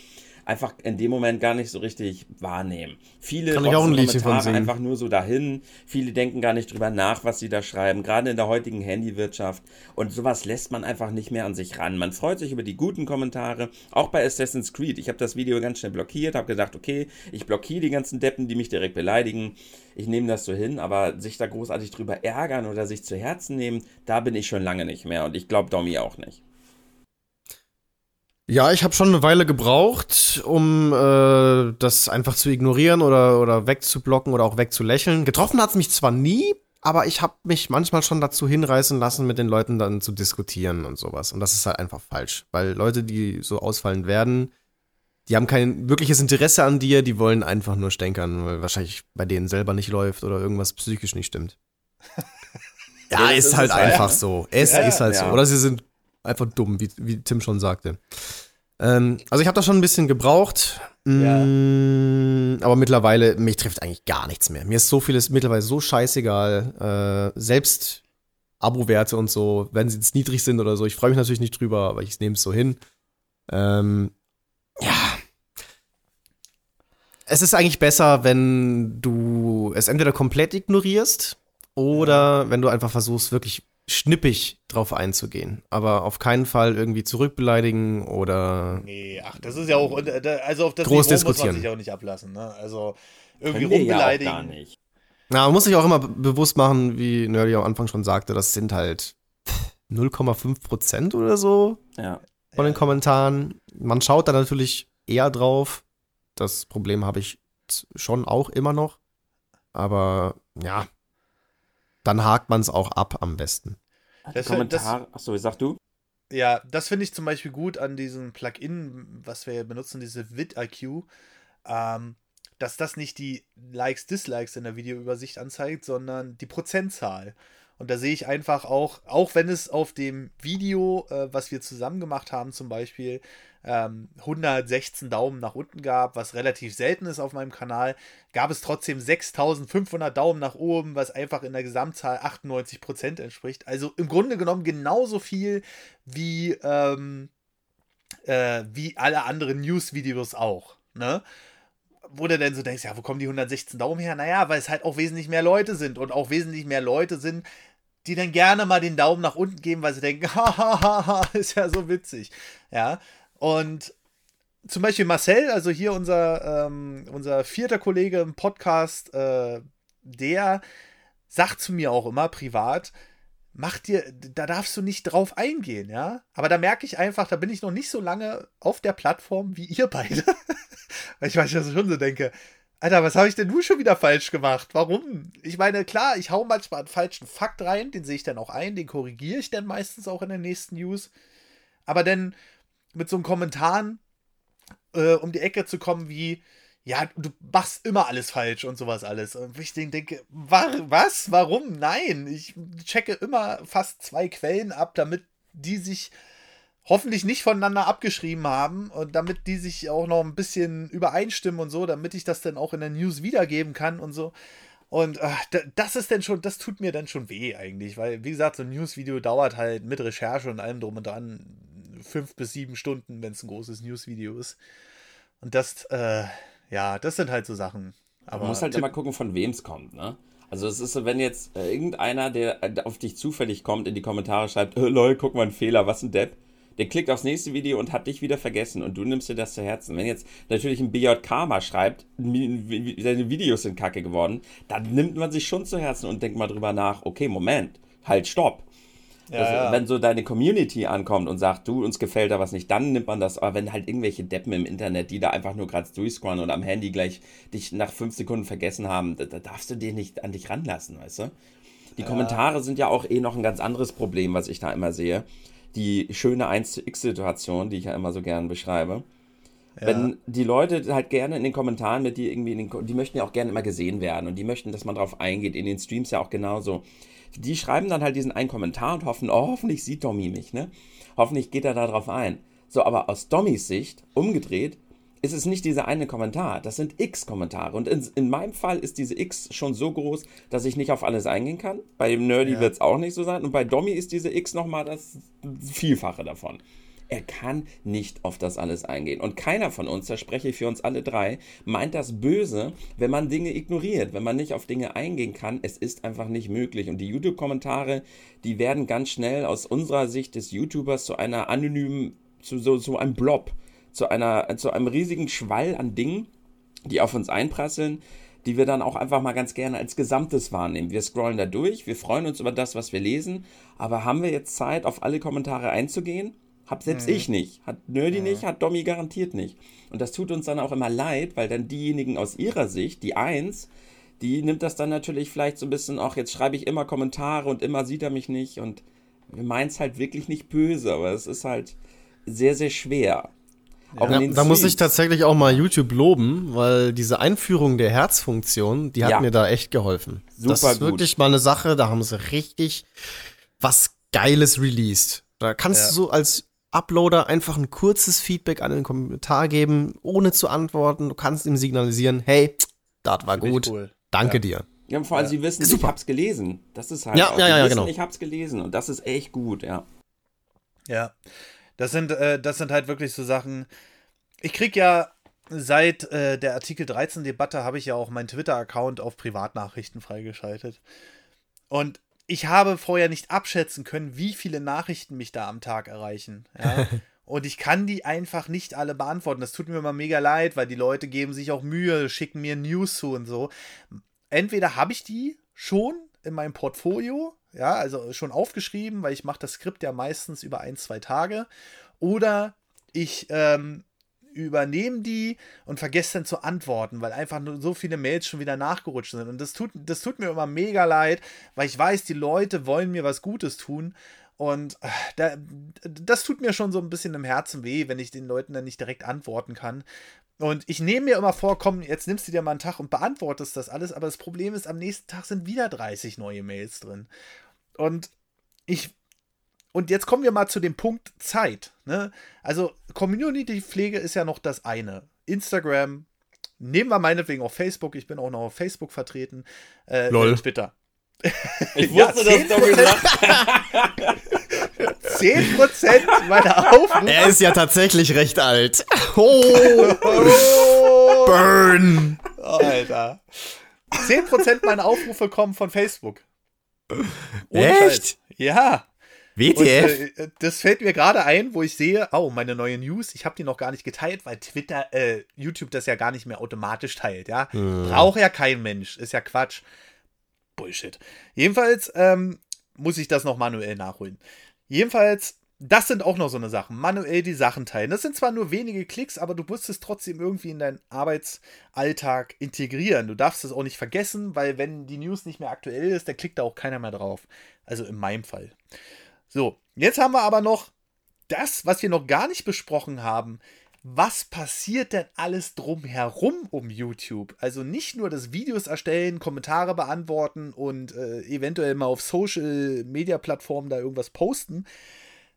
einfach in dem Moment gar nicht so richtig wahrnehmen. Viele Kann ich auch ein Liedchen von singen. einfach nur so dahin. Viele denken gar nicht drüber nach, was sie da schreiben, gerade in der heutigen Handywirtschaft. Und sowas lässt man einfach nicht mehr an sich ran. Man freut sich über die guten Kommentare, auch bei Assassin's Creed. Ich habe das Video ganz schnell blockiert, habe gesagt, okay, ich blockiere die ganzen Deppen, die mich direkt beleidigen. Ich nehme das so hin, aber sich da großartig drüber ärgern oder sich zu Herzen nehmen, da bin ich schon lange nicht mehr. Und ich glaube Domi auch nicht. Ja, ich habe schon eine Weile gebraucht, um äh, das einfach zu ignorieren oder, oder wegzublocken oder auch wegzulächeln. Getroffen hat es mich zwar nie, aber ich habe mich manchmal schon dazu hinreißen lassen, mit den Leuten dann zu diskutieren und sowas. Und das ist halt einfach falsch, weil Leute, die so ausfallen werden, die haben kein wirkliches Interesse an dir, die wollen einfach nur stänkern, weil wahrscheinlich bei denen selber nicht läuft oder irgendwas psychisch nicht stimmt. ja, ja ist halt einfach ja. so. Es ja, ist halt so. Oder sie sind einfach dumm, wie, wie Tim schon sagte. Ähm, also ich habe da schon ein bisschen gebraucht, ja. Mm, aber mittlerweile, mich trifft eigentlich gar nichts mehr. Mir ist so vieles mittlerweile so scheißegal. Äh, selbst Abo-Werte und so, wenn sie jetzt niedrig sind oder so, ich freue mich natürlich nicht drüber, aber ich nehme es so hin. Ähm, ja. Es ist eigentlich besser, wenn du es entweder komplett ignorierst oder wenn du einfach versuchst, wirklich schnippig drauf einzugehen, aber auf keinen Fall irgendwie zurückbeleidigen oder. Nee, ach, das ist ja auch, äh, also auf das groß Niveau diskutieren. muss man sich auch nicht ablassen, ne? Also irgendwie rumbeleidigen. Ja gar nicht. Na, man muss sich auch immer bewusst machen, wie Nerdy am Anfang schon sagte, das sind halt 0,5 Prozent oder so ja. von den Kommentaren. Man schaut da natürlich eher drauf. Das Problem habe ich schon auch immer noch. Aber ja, dann hakt man es auch ab am besten. Das, Kommentar, achso, sag du? Ja, das finde ich zum Beispiel gut an diesem Plugin, was wir benutzen, diese VidIQ, ähm, dass das nicht die Likes, Dislikes in der Videoübersicht anzeigt, sondern die Prozentzahl. Und da sehe ich einfach auch, auch wenn es auf dem Video, äh, was wir zusammen gemacht haben, zum Beispiel, ähm, 116 Daumen nach unten gab, was relativ selten ist auf meinem Kanal, gab es trotzdem 6500 Daumen nach oben, was einfach in der Gesamtzahl 98% entspricht. Also im Grunde genommen genauso viel wie, ähm, äh, wie alle anderen News-Videos auch. Ne? Wo du denn so denkst, ja, wo kommen die 116 Daumen her? Naja, weil es halt auch wesentlich mehr Leute sind und auch wesentlich mehr Leute sind, die dann gerne mal den Daumen nach unten geben, weil sie denken, hahaha, ist ja so witzig. Ja, und zum Beispiel Marcel, also hier unser, ähm, unser vierter Kollege im Podcast, äh, der sagt zu mir auch immer privat, mach dir, da darfst du nicht drauf eingehen, ja. Aber da merke ich einfach, da bin ich noch nicht so lange auf der Plattform wie ihr beide. Weil ich manchmal schon so denke, Alter, was habe ich denn nun schon wieder falsch gemacht? Warum? Ich meine, klar, ich hau manchmal einen falschen Fakt rein, den sehe ich dann auch ein, den korrigiere ich dann meistens auch in den nächsten News. Aber dann mit so einem Kommentaren äh, um die Ecke zu kommen wie, ja, du machst immer alles falsch und sowas alles. Und ich denke, war, was? Warum? Nein, ich checke immer fast zwei Quellen ab, damit die sich hoffentlich nicht voneinander abgeschrieben haben und damit die sich auch noch ein bisschen übereinstimmen und so, damit ich das dann auch in der News wiedergeben kann und so. Und äh, das ist denn schon, das tut mir dann schon weh eigentlich, weil, wie gesagt, so ein News-Video dauert halt mit Recherche und allem drum und dran fünf bis sieben Stunden, wenn es ein großes News-Video ist. Und das, äh, ja, das sind halt so Sachen. Aber Man muss halt immer gucken, von wem es kommt, ne? Also es ist so, wenn jetzt äh, irgendeiner, der äh, auf dich zufällig kommt, in die Kommentare schreibt, äh, lol, guck mal, ein Fehler, was ein Depp. Der klickt aufs nächste Video und hat dich wieder vergessen und du nimmst dir das zu Herzen. Wenn jetzt natürlich ein BJ Karma schreibt, seine Videos sind kacke geworden, dann nimmt man sich schon zu Herzen und denkt mal drüber nach, okay, Moment, halt, stopp. Ja, also, ja. Wenn so deine Community ankommt und sagt, du, uns gefällt da was nicht, dann nimmt man das. Aber wenn halt irgendwelche Deppen im Internet, die da einfach nur gerade durchscrollen und am Handy gleich dich nach fünf Sekunden vergessen haben, da, da darfst du den nicht an dich ranlassen, weißt du? Die ja. Kommentare sind ja auch eh noch ein ganz anderes Problem, was ich da immer sehe. Die schöne 1 zu X-Situation, die ich ja immer so gern beschreibe. Ja. Wenn die Leute halt gerne in den Kommentaren mit dir irgendwie, in den, die möchten ja auch gerne immer gesehen werden und die möchten, dass man darauf eingeht, in den Streams ja auch genauso die schreiben dann halt diesen einen Kommentar und hoffen, oh, hoffentlich sieht Domi mich, ne? Hoffentlich geht er da drauf ein. So, aber aus Dommys Sicht, umgedreht, ist es nicht dieser eine Kommentar, das sind x Kommentare. Und in, in, meinem Fall ist diese x schon so groß, dass ich nicht auf alles eingehen kann. Bei dem Nerdy ja. wird es auch nicht so sein. Und bei Domi ist diese x nochmal das Vielfache davon. Er kann nicht auf das alles eingehen. Und keiner von uns, da spreche ich für uns alle drei, meint das böse, wenn man Dinge ignoriert, wenn man nicht auf Dinge eingehen kann. Es ist einfach nicht möglich. Und die YouTube-Kommentare, die werden ganz schnell aus unserer Sicht des YouTubers zu einer anonymen, zu so, zu einem Blob, zu einer, zu einem riesigen Schwall an Dingen, die auf uns einprasseln die wir dann auch einfach mal ganz gerne als Gesamtes wahrnehmen. Wir scrollen da durch, wir freuen uns über das, was wir lesen, aber haben wir jetzt Zeit, auf alle Kommentare einzugehen? Hab selbst mhm. ich nicht. Hat Nerdy mhm. nicht, hat Domi garantiert nicht. Und das tut uns dann auch immer leid, weil dann diejenigen aus ihrer Sicht, die Eins, die nimmt das dann natürlich vielleicht so ein bisschen, ach, jetzt schreibe ich immer Kommentare und immer sieht er mich nicht. Und wir meinen es halt wirklich nicht böse, aber es ist halt sehr, sehr schwer. Ja, da muss ich tatsächlich auch mal YouTube loben, weil diese Einführung der Herzfunktion, die hat ja. mir da echt geholfen. Super das ist gut. wirklich mal eine Sache, da haben sie richtig was Geiles released. Da kannst ja. du so als Uploader einfach ein kurzes Feedback an den Kommentar geben, ohne zu antworten. Du kannst ihm signalisieren, hey, das war gut. Cool. Danke ja. dir. Ja, vor allem, ja. sie wissen, ich hab's gelesen. Das ist halt. Ja, auch, ja, ja, wissen, genau. Ich hab's gelesen und das ist echt gut, ja. Ja. Das sind, äh, das sind halt wirklich so Sachen. Ich krieg ja seit äh, der Artikel 13-Debatte habe ich ja auch meinen Twitter-Account auf Privatnachrichten freigeschaltet. Und ich habe vorher nicht abschätzen können, wie viele Nachrichten mich da am Tag erreichen. Ja? Und ich kann die einfach nicht alle beantworten. Das tut mir immer mega leid, weil die Leute geben sich auch Mühe, schicken mir News zu und so. Entweder habe ich die schon in meinem Portfolio, ja, also schon aufgeschrieben, weil ich mache das Skript ja meistens über ein, zwei Tage. Oder ich ähm, übernehmen die und vergessen dann zu antworten, weil einfach nur so viele Mails schon wieder nachgerutscht sind. Und das tut, das tut mir immer mega leid, weil ich weiß, die Leute wollen mir was Gutes tun. Und äh, da, das tut mir schon so ein bisschen im Herzen weh, wenn ich den Leuten dann nicht direkt antworten kann. Und ich nehme mir immer vor, komm, jetzt nimmst du dir mal einen Tag und beantwortest das alles. Aber das Problem ist, am nächsten Tag sind wieder 30 neue Mails drin. Und ich und jetzt kommen wir mal zu dem Punkt Zeit. Ne? Also Community-Pflege ist ja noch das eine. Instagram, nehmen wir meinetwegen auch Facebook, ich bin auch noch auf Facebook vertreten. Äh, Lol. Twitter. Ich wusste, ja, dass du gesagt 10% meiner Aufrufe. Er ist ja tatsächlich recht alt. Oh. oh. Burn. Oh, Alter. 10% meiner Aufrufe kommen von Facebook. Ohne Echt? Scheiß. Ja. WTF? Und, äh, das fällt mir gerade ein, wo ich sehe, oh, meine neue News, ich habe die noch gar nicht geteilt, weil Twitter, äh, YouTube das ja gar nicht mehr automatisch teilt, ja. Hm. Braucht ja kein Mensch, ist ja Quatsch. Bullshit. Jedenfalls ähm, muss ich das noch manuell nachholen. Jedenfalls, das sind auch noch so eine Sachen. Manuell die Sachen teilen. Das sind zwar nur wenige Klicks, aber du musst es trotzdem irgendwie in deinen Arbeitsalltag integrieren. Du darfst es auch nicht vergessen, weil wenn die News nicht mehr aktuell ist, dann klickt da auch keiner mehr drauf. Also in meinem Fall. So, jetzt haben wir aber noch das, was wir noch gar nicht besprochen haben. Was passiert denn alles drumherum um YouTube? Also nicht nur das Videos erstellen, Kommentare beantworten und äh, eventuell mal auf Social Media Plattformen da irgendwas posten,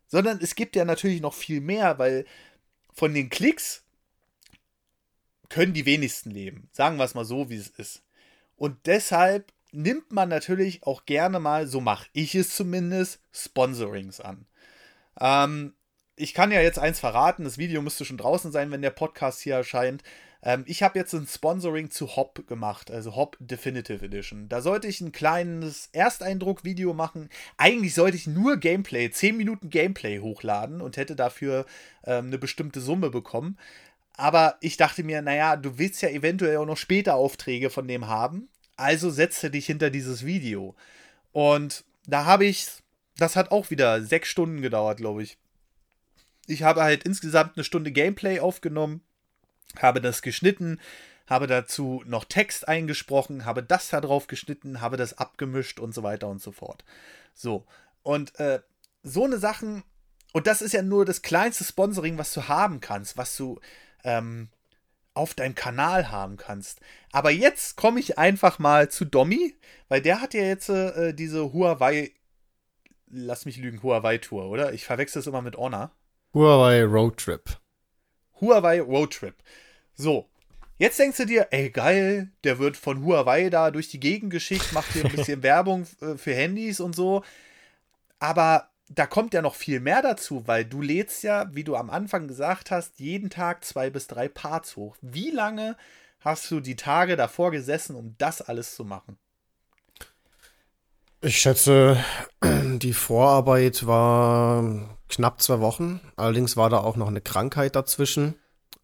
sondern es gibt ja natürlich noch viel mehr, weil von den Klicks können die wenigsten leben. Sagen wir es mal so, wie es ist. Und deshalb nimmt man natürlich auch gerne mal, so mache ich es zumindest, Sponsorings an. Ähm, ich kann ja jetzt eins verraten, das Video müsste schon draußen sein, wenn der Podcast hier erscheint. Ähm, ich habe jetzt ein Sponsoring zu Hop gemacht, also Hop Definitive Edition. Da sollte ich ein kleines Ersteindruck-Video machen. Eigentlich sollte ich nur Gameplay, 10 Minuten Gameplay hochladen und hätte dafür ähm, eine bestimmte Summe bekommen. Aber ich dachte mir, naja, du willst ja eventuell auch noch später Aufträge von dem haben. Also setze dich hinter dieses Video. Und da habe ich, das hat auch wieder sechs Stunden gedauert, glaube ich. Ich habe halt insgesamt eine Stunde Gameplay aufgenommen, habe das geschnitten, habe dazu noch Text eingesprochen, habe das da drauf geschnitten, habe das abgemischt und so weiter und so fort. So, und äh, so eine Sachen, und das ist ja nur das kleinste Sponsoring, was du haben kannst, was du ähm, auf deinem Kanal haben kannst. Aber jetzt komme ich einfach mal zu Domi, weil der hat ja jetzt äh, diese Huawei, lass mich lügen, Huawei Tour, oder? Ich verwechsel es immer mit Honor. Huawei Road Trip. Huawei Road Trip. So. Jetzt denkst du dir, ey, geil, der wird von Huawei da durch die Gegend geschickt, macht hier ein bisschen Werbung äh, für Handys und so. Aber da kommt ja noch viel mehr dazu, weil du lädst ja, wie du am Anfang gesagt hast, jeden Tag zwei bis drei Parts hoch. Wie lange hast du die Tage davor gesessen, um das alles zu machen? Ich schätze, die Vorarbeit war knapp zwei Wochen. Allerdings war da auch noch eine Krankheit dazwischen.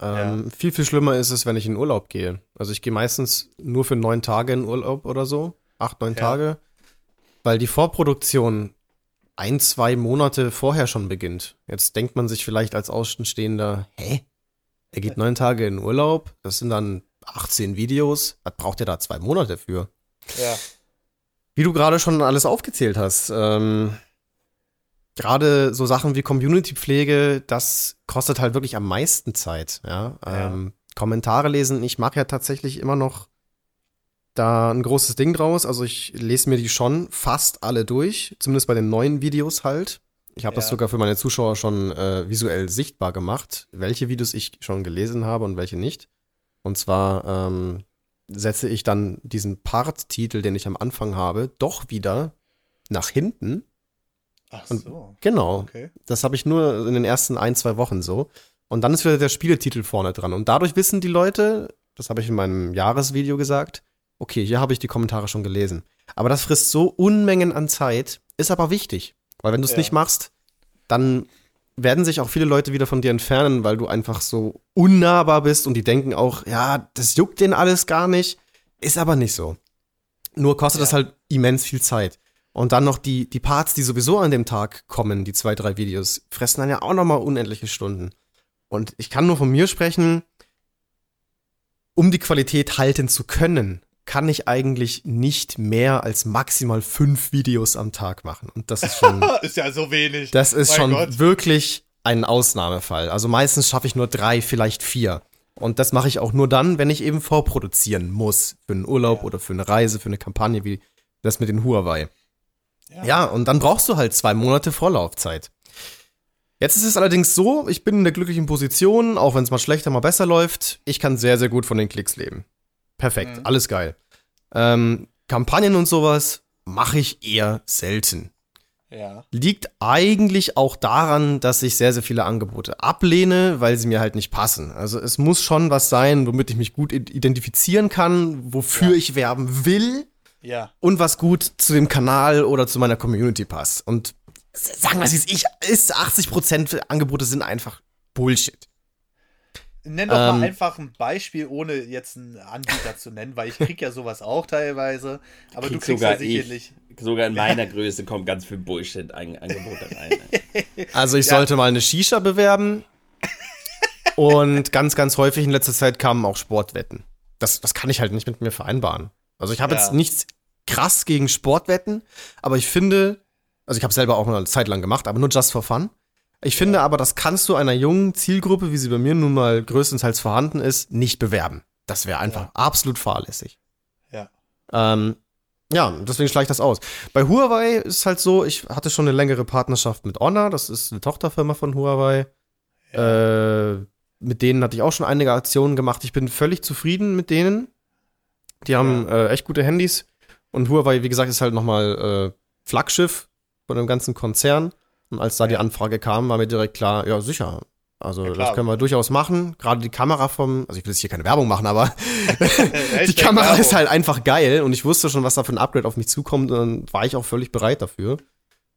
Ähm, ja. Viel, viel schlimmer ist es, wenn ich in Urlaub gehe. Also ich gehe meistens nur für neun Tage in Urlaub oder so. Acht, neun ja. Tage. Weil die Vorproduktion ein, zwei Monate vorher schon beginnt. Jetzt denkt man sich vielleicht als Außenstehender, hä? Er geht neun Tage in Urlaub, das sind dann 18 Videos. Was braucht er da zwei Monate für? Ja. Wie du gerade schon alles aufgezählt hast, ähm, gerade so Sachen wie Community-Pflege, das kostet halt wirklich am meisten Zeit. Ja? ja. Ähm, Kommentare lesen, ich mache ja tatsächlich immer noch da ein großes Ding draus. Also ich lese mir die schon fast alle durch, zumindest bei den neuen Videos halt. Ich habe ja. das sogar für meine Zuschauer schon äh, visuell sichtbar gemacht, welche Videos ich schon gelesen habe und welche nicht. Und zwar ähm, setze ich dann diesen Part-Titel, den ich am Anfang habe, doch wieder nach hinten Ach so. Und genau. Okay. Das habe ich nur in den ersten ein, zwei Wochen so. Und dann ist wieder der Spieletitel vorne dran. Und dadurch wissen die Leute, das habe ich in meinem Jahresvideo gesagt, okay, hier habe ich die Kommentare schon gelesen. Aber das frisst so Unmengen an Zeit, ist aber wichtig. Weil wenn du es ja. nicht machst, dann werden sich auch viele Leute wieder von dir entfernen, weil du einfach so unnahbar bist und die denken auch, ja, das juckt denen alles gar nicht. Ist aber nicht so. Nur kostet ja. das halt immens viel Zeit. Und dann noch die, die Parts, die sowieso an dem Tag kommen, die zwei, drei Videos, fressen dann ja auch nochmal unendliche Stunden. Und ich kann nur von mir sprechen, um die Qualität halten zu können, kann ich eigentlich nicht mehr als maximal fünf Videos am Tag machen. Und das ist schon. ist ja so wenig. Das ist mein schon Gott. wirklich ein Ausnahmefall. Also meistens schaffe ich nur drei, vielleicht vier. Und das mache ich auch nur dann, wenn ich eben vorproduzieren muss. Für einen Urlaub ja. oder für eine Reise, für eine Kampagne wie das mit den Huawei. Ja. ja, und dann brauchst du halt zwei Monate Vorlaufzeit. Jetzt ist es allerdings so, ich bin in der glücklichen Position, auch wenn es mal schlechter, mal besser läuft. Ich kann sehr, sehr gut von den Klicks leben. Perfekt, mhm. alles geil. Ähm, Kampagnen und sowas mache ich eher selten. Ja. Liegt eigentlich auch daran, dass ich sehr, sehr viele Angebote ablehne, weil sie mir halt nicht passen. Also es muss schon was sein, womit ich mich gut identifizieren kann, wofür ja. ich werben will ja. Und was gut zu dem Kanal oder zu meiner Community passt. Und sagen wir es, ich ist, 80% Angebote sind einfach Bullshit. Nenn doch ähm, mal einfach ein Beispiel, ohne jetzt einen Anbieter zu nennen, weil ich krieg ja sowas auch teilweise, aber du kriegst sogar ja sicherlich. Ich, sogar in meiner Größe kommt ganz viel Bullshit-Angebote rein. Also ich ja. sollte mal eine Shisha bewerben und ganz, ganz häufig in letzter Zeit kamen auch Sportwetten. Das, das kann ich halt nicht mit mir vereinbaren. Also ich habe ja. jetzt nichts krass gegen Sportwetten, aber ich finde, also ich habe selber auch mal eine Zeit lang gemacht, aber nur just for fun. Ich finde ja. aber, das kannst du einer jungen Zielgruppe, wie sie bei mir nun mal größtenteils vorhanden ist, nicht bewerben. Das wäre einfach ja. absolut fahrlässig. Ja. Ähm, ja, deswegen schlage ich das aus. Bei Huawei ist halt so, ich hatte schon eine längere Partnerschaft mit Honor, das ist eine Tochterfirma von Huawei. Ja. Äh, mit denen hatte ich auch schon einige Aktionen gemacht. Ich bin völlig zufrieden mit denen. Die haben äh, echt gute Handys. Und Huawei, wie gesagt, ist halt nochmal äh, Flaggschiff von dem ganzen Konzern. Und als da die Anfrage kam, war mir direkt klar, ja, sicher. Also, ja, das können wir durchaus machen. Gerade die Kamera vom, also ich will jetzt hier keine Werbung machen, aber die Kamera ist halt einfach geil und ich wusste schon, was da für ein Upgrade auf mich zukommt und dann war ich auch völlig bereit dafür.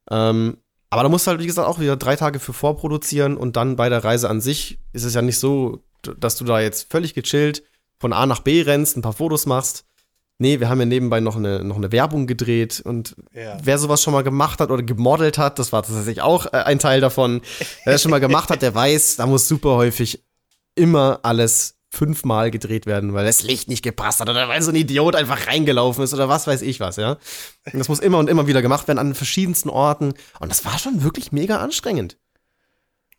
Ähm, aber da musst du halt, wie gesagt, auch wieder drei Tage für vorproduzieren und dann bei der Reise an sich ist es ja nicht so, dass du da jetzt völlig gechillt von A nach B rennst, ein paar Fotos machst. Nee, wir haben ja nebenbei noch eine, noch eine Werbung gedreht und ja. wer sowas schon mal gemacht hat oder gemodelt hat, das war tatsächlich auch äh, ein Teil davon. Wer das schon mal gemacht hat, der weiß, da muss super häufig immer alles fünfmal gedreht werden, weil das Licht nicht gepasst hat oder weil so ein Idiot einfach reingelaufen ist oder was weiß ich was, ja. Und das muss immer und immer wieder gemacht werden an verschiedensten Orten und das war schon wirklich mega anstrengend.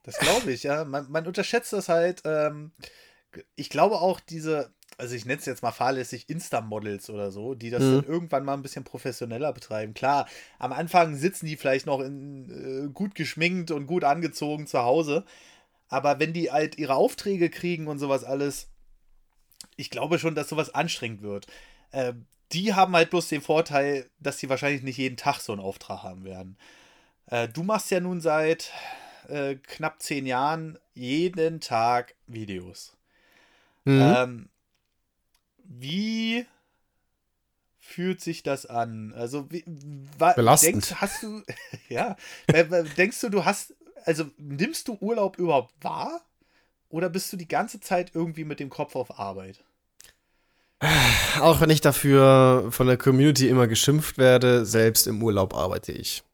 Das glaube ich, ja. Man, man unterschätzt das halt. Ähm ich glaube auch diese, also ich nenne es jetzt mal fahrlässig Insta-Models oder so, die das mhm. dann irgendwann mal ein bisschen professioneller betreiben. Klar, am Anfang sitzen die vielleicht noch in, äh, gut geschminkt und gut angezogen zu Hause, aber wenn die halt ihre Aufträge kriegen und sowas alles, ich glaube schon, dass sowas anstrengend wird. Äh, die haben halt bloß den Vorteil, dass sie wahrscheinlich nicht jeden Tag so einen Auftrag haben werden. Äh, du machst ja nun seit äh, knapp zehn Jahren jeden Tag Videos. Mhm. Ähm, wie fühlt sich das an? Also, wie, Belastend. denkst hast du, ja, denkst du, du hast, also nimmst du Urlaub überhaupt wahr? Oder bist du die ganze Zeit irgendwie mit dem Kopf auf Arbeit? Auch wenn ich dafür von der Community immer geschimpft werde, selbst im Urlaub arbeite ich.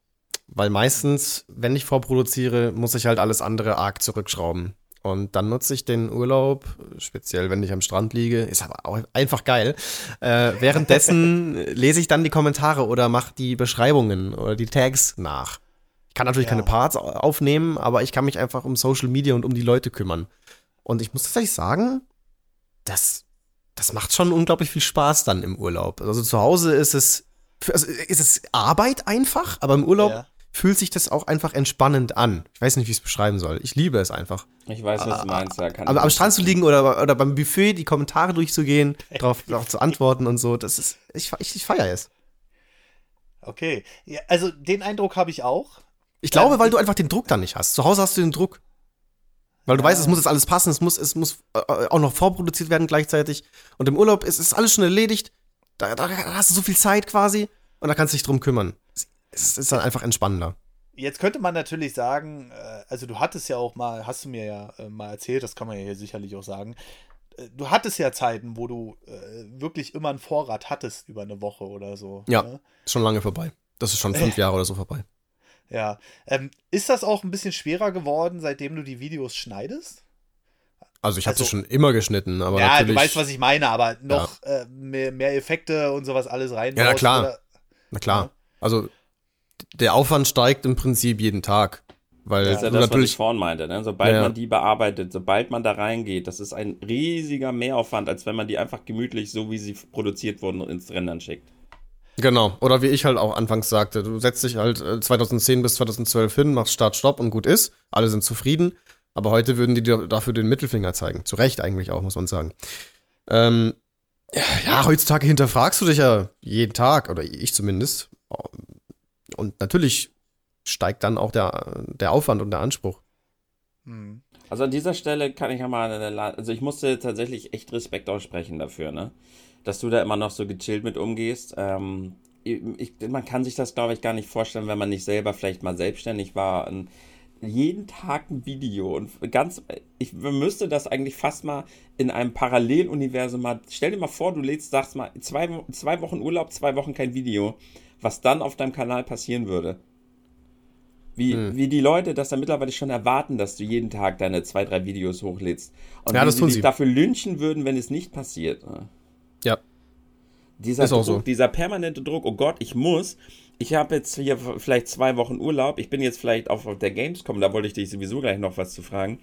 Weil meistens, wenn ich vorproduziere, muss ich halt alles andere arg zurückschrauben. Und dann nutze ich den Urlaub, speziell wenn ich am Strand liege, ist aber auch einfach geil. Äh, währenddessen lese ich dann die Kommentare oder mache die Beschreibungen oder die Tags nach. Ich kann natürlich ja. keine Parts aufnehmen, aber ich kann mich einfach um Social Media und um die Leute kümmern. Und ich muss tatsächlich sagen, das, das macht schon unglaublich viel Spaß dann im Urlaub. Also zu Hause ist es, also ist es Arbeit einfach, aber im Urlaub ja fühlt sich das auch einfach entspannend an. Ich weiß nicht, wie ich es beschreiben soll. Ich liebe es einfach. Ich weiß, was du meinst. Ja, aber am Strand zu liegen oder, oder beim Buffet die Kommentare durchzugehen, darauf, darauf zu antworten und so, das ist, ich, ich, ich feiere es. Okay. Ja, also den Eindruck habe ich auch. Ich glaube, ähm, weil du einfach den Druck dann nicht hast. Zu Hause hast du den Druck. Weil du ja. weißt, es muss jetzt alles passen, es muss, es muss äh, auch noch vorproduziert werden gleichzeitig. Und im Urlaub ist, ist alles schon erledigt. Da, da hast du so viel Zeit quasi und da kannst du dich drum kümmern es ist dann einfach entspannender. Jetzt könnte man natürlich sagen, äh, also du hattest ja auch mal, hast du mir ja äh, mal erzählt, das kann man ja hier sicherlich auch sagen, äh, du hattest ja Zeiten, wo du wirklich immer einen Vorrat hattest über eine Woche oder so. Ja, ne? ist schon lange vorbei. Das ist schon fünf Jahre oder so vorbei. Ja. Ähm, ist das auch ein bisschen schwerer geworden, seitdem du die Videos schneidest? Also ich habe also, sie schon immer geschnitten, aber ja, natürlich. Ja, du weißt, was ich meine, aber noch ja. äh, mehr, mehr, Effekte und sowas alles rein. Ja, na klar. Oder? Na klar. Ja. Also der Aufwand steigt im Prinzip jeden Tag. Weil das ist ja das, natürlich, was ich vorhin meinte. Ne? Sobald ja. man die bearbeitet, sobald man da reingeht, das ist ein riesiger Mehraufwand, als wenn man die einfach gemütlich, so wie sie produziert wurden, ins Rendern schickt. Genau. Oder wie ich halt auch anfangs sagte, du setzt dich halt 2010 äh, bis 2012 hin, machst Start, Stopp und gut ist. Alle sind zufrieden. Aber heute würden die dir dafür den Mittelfinger zeigen. Zu Recht eigentlich auch, muss man sagen. Ähm, ja, heutzutage hinterfragst du dich ja jeden Tag, oder ich zumindest. Und natürlich steigt dann auch der, der Aufwand und der Anspruch. Hm. Also an dieser Stelle kann ich ja mal, also ich musste tatsächlich echt Respekt aussprechen dafür, ne? Dass du da immer noch so gechillt mit umgehst. Ähm, ich, man kann sich das, glaube ich, gar nicht vorstellen, wenn man nicht selber vielleicht mal selbstständig war. Und jeden Tag ein Video und ganz, ich müsste das eigentlich fast mal in einem Paralleluniversum mal, stell dir mal vor, du lädst, sagst mal, zwei, zwei Wochen Urlaub, zwei Wochen kein Video was dann auf deinem Kanal passieren würde. Wie, hm. wie die Leute das dann mittlerweile schon erwarten, dass du jeden Tag deine zwei, drei Videos hochlädst. Und ja, wie sie dich dafür lynchen würden, wenn es nicht passiert. Ja. Dieser Ist Druck, so. dieser permanente Druck, oh Gott, ich muss. Ich habe jetzt hier vielleicht zwei Wochen Urlaub. Ich bin jetzt vielleicht auf der Gamescom, da wollte ich dich sowieso gleich noch was zu fragen.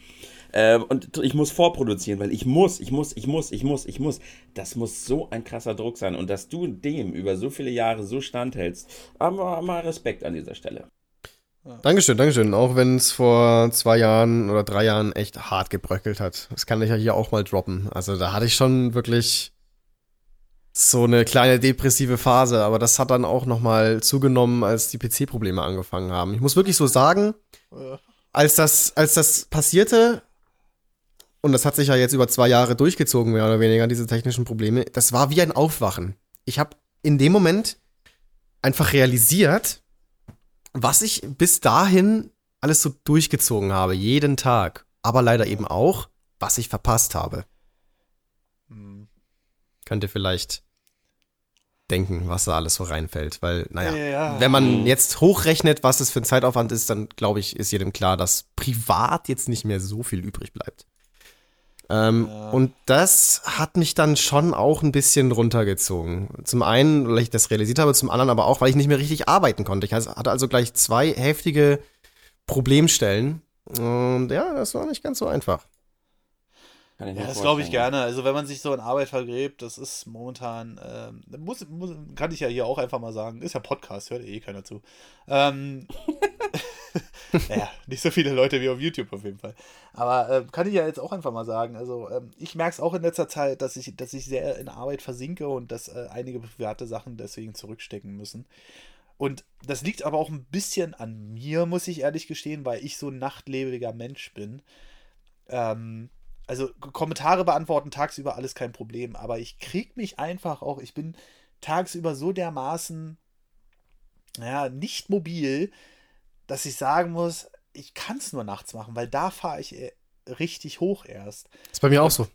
Äh, und ich muss vorproduzieren, weil ich muss, ich muss, ich muss, ich muss, ich muss. Das muss so ein krasser Druck sein. Und dass du dem über so viele Jahre so standhältst, aber mal Respekt an dieser Stelle. Dankeschön, Dankeschön. Auch wenn es vor zwei Jahren oder drei Jahren echt hart gebröckelt hat. Das kann ich ja hier auch mal droppen. Also da hatte ich schon wirklich so eine kleine depressive Phase, aber das hat dann auch nochmal zugenommen, als die PC-Probleme angefangen haben. Ich muss wirklich so sagen, als das, als das passierte, und das hat sich ja jetzt über zwei Jahre durchgezogen, mehr oder weniger, diese technischen Probleme, das war wie ein Aufwachen. Ich habe in dem Moment einfach realisiert, was ich bis dahin alles so durchgezogen habe, jeden Tag. Aber leider eben auch, was ich verpasst habe. Hm. Könnt ihr vielleicht denken, was da alles so reinfällt. Weil, naja, ja. wenn man jetzt hochrechnet, was es für ein Zeitaufwand ist, dann glaube ich, ist jedem klar, dass privat jetzt nicht mehr so viel übrig bleibt. Ähm, ja. Und das hat mich dann schon auch ein bisschen runtergezogen. Zum einen, weil ich das realisiert habe, zum anderen aber auch, weil ich nicht mehr richtig arbeiten konnte. Ich hatte also gleich zwei heftige Problemstellen. Und ja, das war nicht ganz so einfach. Ja, das glaube ich gerne. Also wenn man sich so in Arbeit vergräbt, das ist momentan, ähm, muss, muss, kann ich ja hier auch einfach mal sagen, ist ja Podcast, hört eh keiner zu. Ähm, naja, nicht so viele Leute wie auf YouTube auf jeden Fall. Aber äh, kann ich ja jetzt auch einfach mal sagen. Also ähm, ich merke es auch in letzter Zeit, dass ich, dass ich sehr in Arbeit versinke und dass äh, einige private Sachen deswegen zurückstecken müssen. Und das liegt aber auch ein bisschen an mir, muss ich ehrlich gestehen, weil ich so ein nachtlebiger Mensch bin. Ähm, also Kommentare beantworten tagsüber alles kein Problem, aber ich krieg mich einfach auch, ich bin tagsüber so dermaßen, ja, nicht mobil, dass ich sagen muss, ich kann es nur nachts machen, weil da fahre ich äh, richtig hoch erst. Ist bei mir auch so.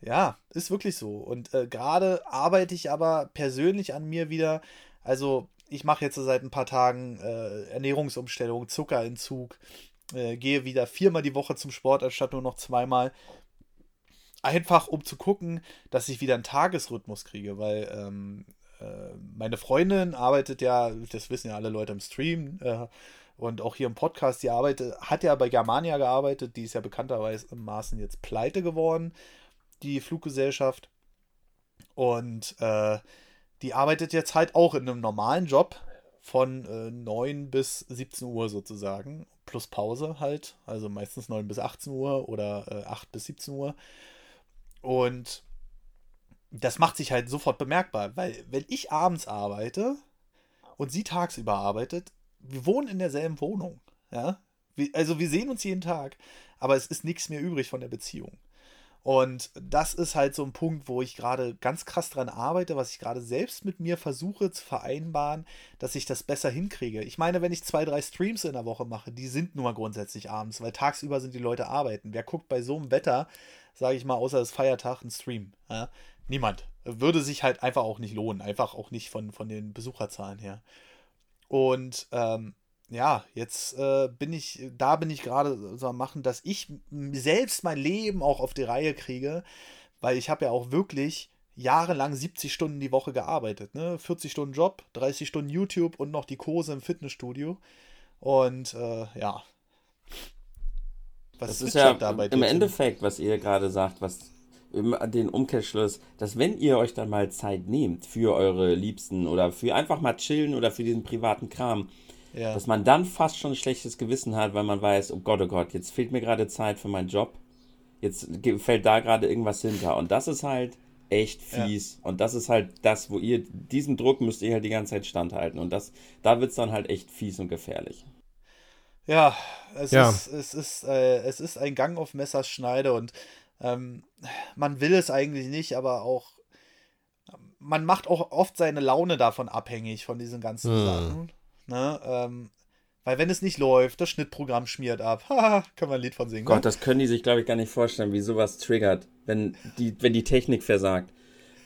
Ja, ist wirklich so. Und äh, gerade arbeite ich aber persönlich an mir wieder. Also ich mache jetzt seit ein paar Tagen äh, Ernährungsumstellung, Zuckerentzug, äh, gehe wieder viermal die Woche zum Sport anstatt nur noch zweimal. Einfach um zu gucken, dass ich wieder einen Tagesrhythmus kriege, weil ähm, äh, meine Freundin arbeitet ja, das wissen ja alle Leute im Stream äh, und auch hier im Podcast, die arbeitet, hat ja bei Germania gearbeitet, die ist ja bekannterweise im Maßen jetzt pleite geworden, die Fluggesellschaft. Und äh, die arbeitet jetzt halt auch in einem normalen Job von äh, 9 bis 17 Uhr sozusagen, plus Pause halt, also meistens 9 bis 18 Uhr oder äh, 8 bis 17 Uhr. Und das macht sich halt sofort bemerkbar, weil wenn ich abends arbeite und sie tagsüber arbeitet, wir wohnen in derselben Wohnung, ja, also wir sehen uns jeden Tag, aber es ist nichts mehr übrig von der Beziehung. Und das ist halt so ein Punkt, wo ich gerade ganz krass dran arbeite, was ich gerade selbst mit mir versuche zu vereinbaren, dass ich das besser hinkriege. Ich meine, wenn ich zwei, drei Streams in der Woche mache, die sind nur mal grundsätzlich abends, weil tagsüber sind die Leute arbeiten. Wer guckt bei so einem Wetter, sage ich mal, außer es Feiertag, einen Stream? Ja? Niemand. Würde sich halt einfach auch nicht lohnen, einfach auch nicht von, von den Besucherzahlen her. Und ähm, ja, jetzt äh, bin ich, da bin ich gerade so am machen, dass ich selbst mein Leben auch auf die Reihe kriege, weil ich habe ja auch wirklich jahrelang 70 Stunden die Woche gearbeitet, ne? 40 Stunden Job, 30 Stunden YouTube und noch die Kurse im Fitnessstudio. Und äh, ja. Was das ist ja da bei im Endeffekt, was ihr gerade sagt, was den Umkehrschluss, dass wenn ihr euch dann mal Zeit nehmt für eure Liebsten oder für einfach mal chillen oder für diesen privaten Kram, ja. Dass man dann fast schon ein schlechtes Gewissen hat, weil man weiß, oh Gott, oh Gott, jetzt fehlt mir gerade Zeit für meinen Job. Jetzt fällt da gerade irgendwas hinter. Und das ist halt echt fies. Ja. Und das ist halt das, wo ihr, diesen Druck müsst ihr halt die ganze Zeit standhalten. Und das, da wird es dann halt echt fies und gefährlich. Ja, es, ja. Ist, es, ist, äh, es ist ein Gang auf Messerschneide und ähm, man will es eigentlich nicht, aber auch man macht auch oft seine Laune davon abhängig, von diesen ganzen hm. Sachen. Ne? Ähm, weil wenn es nicht läuft, das Schnittprogramm schmiert ab. Haha, können wir ein Lied von singen. Gott, ne? das können die sich, glaube ich, gar nicht vorstellen, wie sowas triggert, wenn die, wenn die Technik versagt.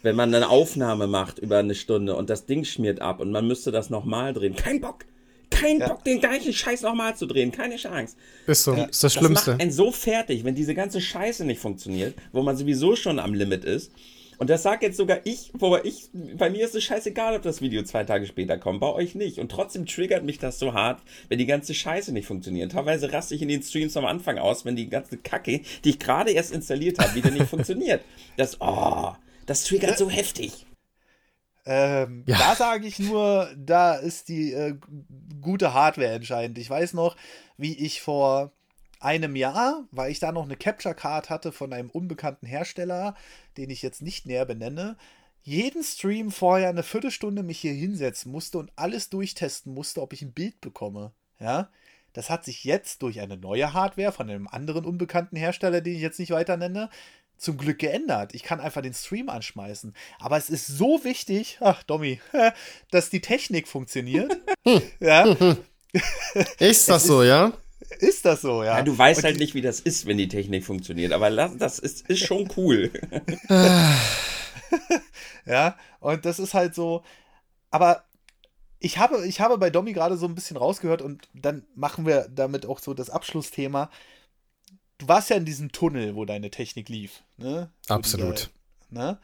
Wenn man eine Aufnahme macht über eine Stunde und das Ding schmiert ab und man müsste das nochmal drehen. Kein Bock! Kein ja. Bock, den gleichen Scheiß nochmal zu drehen. Keine Chance. Ist so. ist das Schlimmste. Das macht einen so fertig, wenn diese ganze Scheiße nicht funktioniert, wo man sowieso schon am Limit ist und das sagt jetzt sogar ich, wobei ich, bei mir ist es scheißegal, ob das Video zwei Tage später kommt, bei euch nicht. Und trotzdem triggert mich das so hart, wenn die ganze Scheiße nicht funktioniert. Teilweise raste ich in den Streams am Anfang aus, wenn die ganze Kacke, die ich gerade erst installiert habe, wieder nicht funktioniert. Das, oh, das triggert so heftig. Ähm, ja. Da sage ich nur, da ist die äh, gute Hardware entscheidend. Ich weiß noch, wie ich vor einem Jahr, weil ich da noch eine Capture Card hatte von einem unbekannten Hersteller, den ich jetzt nicht näher benenne, jeden Stream vorher eine Viertelstunde mich hier hinsetzen musste und alles durchtesten musste, ob ich ein Bild bekomme. Ja, das hat sich jetzt durch eine neue Hardware von einem anderen unbekannten Hersteller, den ich jetzt nicht weiter nenne, zum Glück geändert. Ich kann einfach den Stream anschmeißen. Aber es ist so wichtig, ach Domi, dass die Technik funktioniert. ja. Ist das so, ja? Ist das so, ja. ja du weißt und halt nicht, wie das ist, wenn die Technik funktioniert, aber das ist, ist schon cool. ja, und das ist halt so, aber ich habe, ich habe bei Domi gerade so ein bisschen rausgehört und dann machen wir damit auch so das Abschlussthema. Du warst ja in diesem Tunnel, wo deine Technik lief. Ne? Absolut. Diese, ne?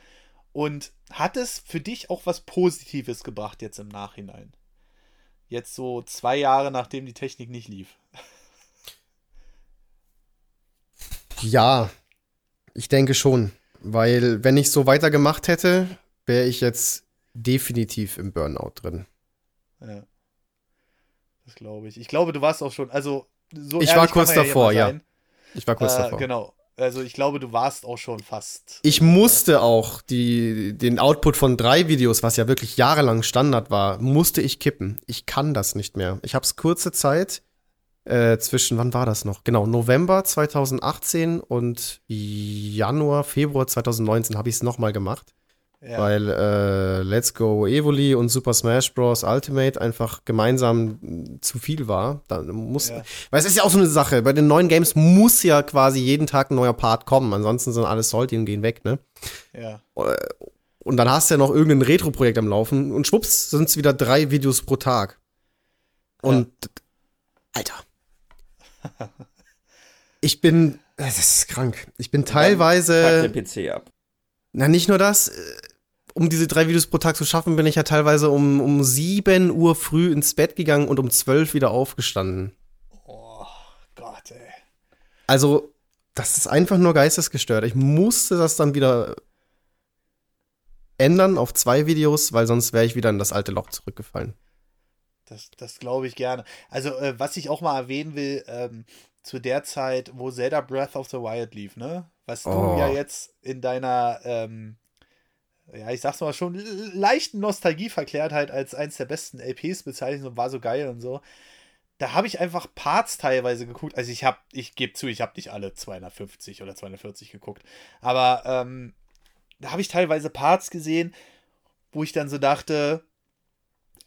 Und hat es für dich auch was Positives gebracht jetzt im Nachhinein? Jetzt so zwei Jahre, nachdem die Technik nicht lief. Ja, ich denke schon. Weil, wenn ich so weitergemacht hätte, wäre ich jetzt definitiv im Burnout drin. Ja. Das glaube ich. Ich glaube, du warst auch schon, also so Ich war kurz davor, ja. Ich war kurz äh, davor. Genau. Also ich glaube, du warst auch schon fast. Ich musste auch die, den Output von drei Videos, was ja wirklich jahrelang Standard war, musste ich kippen. Ich kann das nicht mehr. Ich habe es kurze Zeit äh, zwischen, wann war das noch? Genau, November 2018 und Januar, Februar 2019 habe ich es nochmal gemacht. Ja. Weil äh, Let's Go Evoli und Super Smash Bros. Ultimate einfach gemeinsam zu viel war. Da muss, ja. Weil es ist ja auch so eine Sache. Bei den neuen Games muss ja quasi jeden Tag ein neuer Part kommen. Ansonsten sind alle Salty und gehen weg, ne? Ja. Äh, und dann hast du ja noch irgendein Retro-Projekt am Laufen und schwupps sind es wieder drei Videos pro Tag. Und ja. Alter. Ich bin. Das ist krank. Ich bin teilweise. Pack den PC ab. Na, nicht nur das äh, um diese drei Videos pro Tag zu schaffen, bin ich ja teilweise um, um 7 Uhr früh ins Bett gegangen und um 12 wieder aufgestanden. Oh Gott, ey. Also, das ist einfach nur geistesgestört. Ich musste das dann wieder ändern auf zwei Videos, weil sonst wäre ich wieder in das alte Loch zurückgefallen. Das, das glaube ich gerne. Also, äh, was ich auch mal erwähnen will, ähm, zu der Zeit, wo Zelda Breath of the Wild lief, ne? Was oh. du ja jetzt in deiner ähm, ja, ich sag's mal schon, leichten Nostalgieverklärtheit als eins der besten LPs bezeichnet und war so geil und so. Da habe ich einfach Parts teilweise geguckt. Also ich habe, ich gebe zu, ich habe nicht alle 250 oder 240 geguckt. Aber ähm, da habe ich teilweise Parts gesehen, wo ich dann so dachte,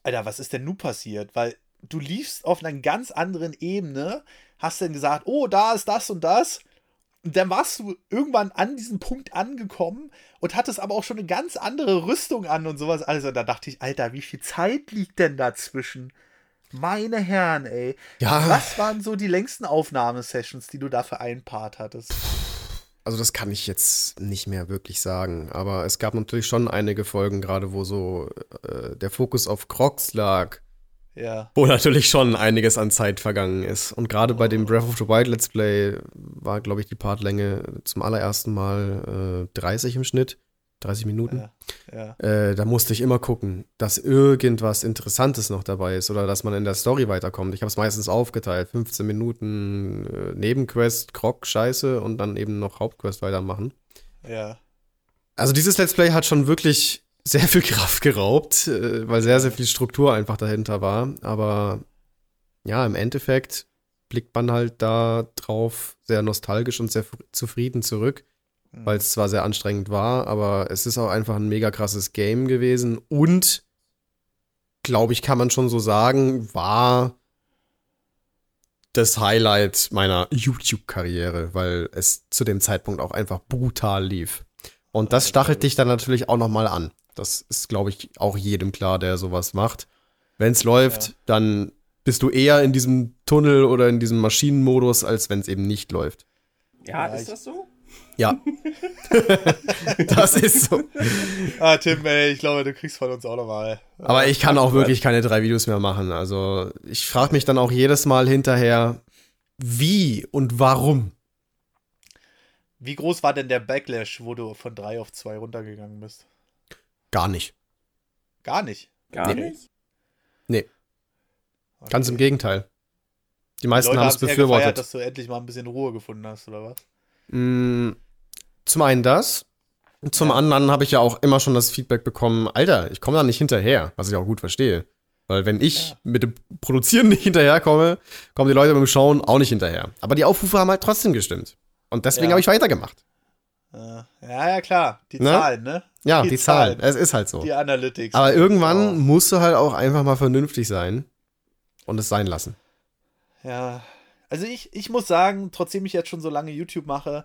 Alter, was ist denn nun passiert? Weil du liefst auf einer ganz anderen Ebene, hast dann gesagt, oh, da ist das und das. Und dann warst du irgendwann an diesem Punkt angekommen und hattest aber auch schon eine ganz andere Rüstung an und sowas. Also da dachte ich, Alter, wie viel Zeit liegt denn dazwischen? Meine Herren, ey. Ja. Was waren so die längsten Aufnahmesessions, die du da für einen Part hattest? Also das kann ich jetzt nicht mehr wirklich sagen, aber es gab natürlich schon einige Folgen, gerade wo so äh, der Fokus auf Crocs lag ja. Wo natürlich schon einiges an Zeit vergangen ist. Und gerade bei dem Breath of the Wild Let's Play war, glaube ich, die Partlänge zum allerersten Mal äh, 30 im Schnitt. 30 Minuten. Ja, ja. Äh, da musste ich immer gucken, dass irgendwas Interessantes noch dabei ist oder dass man in der Story weiterkommt. Ich habe es meistens aufgeteilt. 15 Minuten äh, Nebenquest, Krog, Scheiße und dann eben noch Hauptquest weitermachen. Ja. Also dieses Let's Play hat schon wirklich sehr viel Kraft geraubt, äh, weil sehr, sehr viel Struktur einfach dahinter war. Aber ja, im Endeffekt blickt man halt da drauf sehr nostalgisch und sehr zufrieden zurück, mhm. weil es zwar sehr anstrengend war, aber es ist auch einfach ein mega krasses Game gewesen und glaube ich, kann man schon so sagen, war das Highlight meiner YouTube-Karriere, weil es zu dem Zeitpunkt auch einfach brutal lief. Und das stachelt dich dann natürlich auch noch mal an. Das ist, glaube ich, auch jedem klar, der sowas macht. Wenn es läuft, ja. dann bist du eher in diesem Tunnel oder in diesem Maschinenmodus, als wenn es eben nicht läuft. Ja, ja ist das so? Ja. das ist so. Ah, Tim, ey, ich glaube, du kriegst von uns auch nochmal. Aber ich kann auch wirklich keine drei Videos mehr machen. Also, ich frage mich dann auch jedes Mal hinterher, wie und warum. Wie groß war denn der Backlash, wo du von drei auf zwei runtergegangen bist? Gar nicht. Gar nicht? Gar nee. nicht? Nee. Okay. Ganz im Gegenteil. Die meisten haben es befürwortet. Gefeiert, dass du endlich mal ein bisschen Ruhe gefunden hast, oder was? Mm, zum einen das. Zum ja. anderen habe ich ja auch immer schon das Feedback bekommen, Alter, ich komme da nicht hinterher, was ich auch gut verstehe. Weil wenn ich ja. mit dem Produzieren nicht hinterherkomme, kommen die Leute mit dem Schauen auch nicht hinterher. Aber die Aufrufe haben halt trotzdem gestimmt. Und deswegen ja. habe ich weitergemacht. Ja, ja, klar. Die ne? Zahlen, ne? Ja, die, die Zahlen. Zahlen. Es ist halt so. Die Analytics. Aber irgendwann oh. musst du halt auch einfach mal vernünftig sein und es sein lassen. Ja. Also ich, ich muss sagen, trotzdem ich jetzt schon so lange YouTube mache,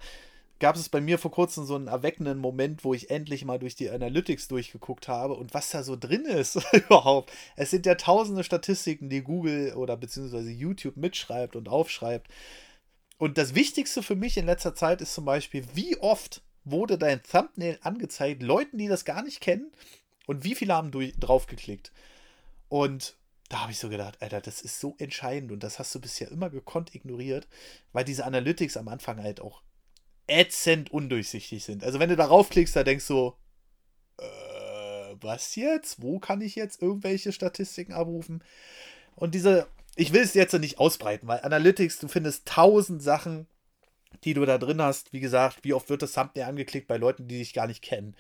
gab es bei mir vor kurzem so einen erweckenden Moment, wo ich endlich mal durch die Analytics durchgeguckt habe und was da so drin ist überhaupt. Es sind ja tausende Statistiken, die Google oder beziehungsweise YouTube mitschreibt und aufschreibt. Und das Wichtigste für mich in letzter Zeit ist zum Beispiel, wie oft wurde dein Thumbnail angezeigt, Leuten, die das gar nicht kennen, und wie viele haben drauf geklickt. Und da habe ich so gedacht, Alter, das ist so entscheidend und das hast du bisher immer gekonnt ignoriert, weil diese Analytics am Anfang halt auch ätzend undurchsichtig sind. Also wenn du darauf klickst, da denkst du, äh, was jetzt? Wo kann ich jetzt irgendwelche Statistiken abrufen? Und diese ich will es jetzt nicht ausbreiten, weil Analytics, du findest tausend Sachen, die du da drin hast. Wie gesagt, wie oft wird das Thumbnail angeklickt bei Leuten, die dich gar nicht kennen?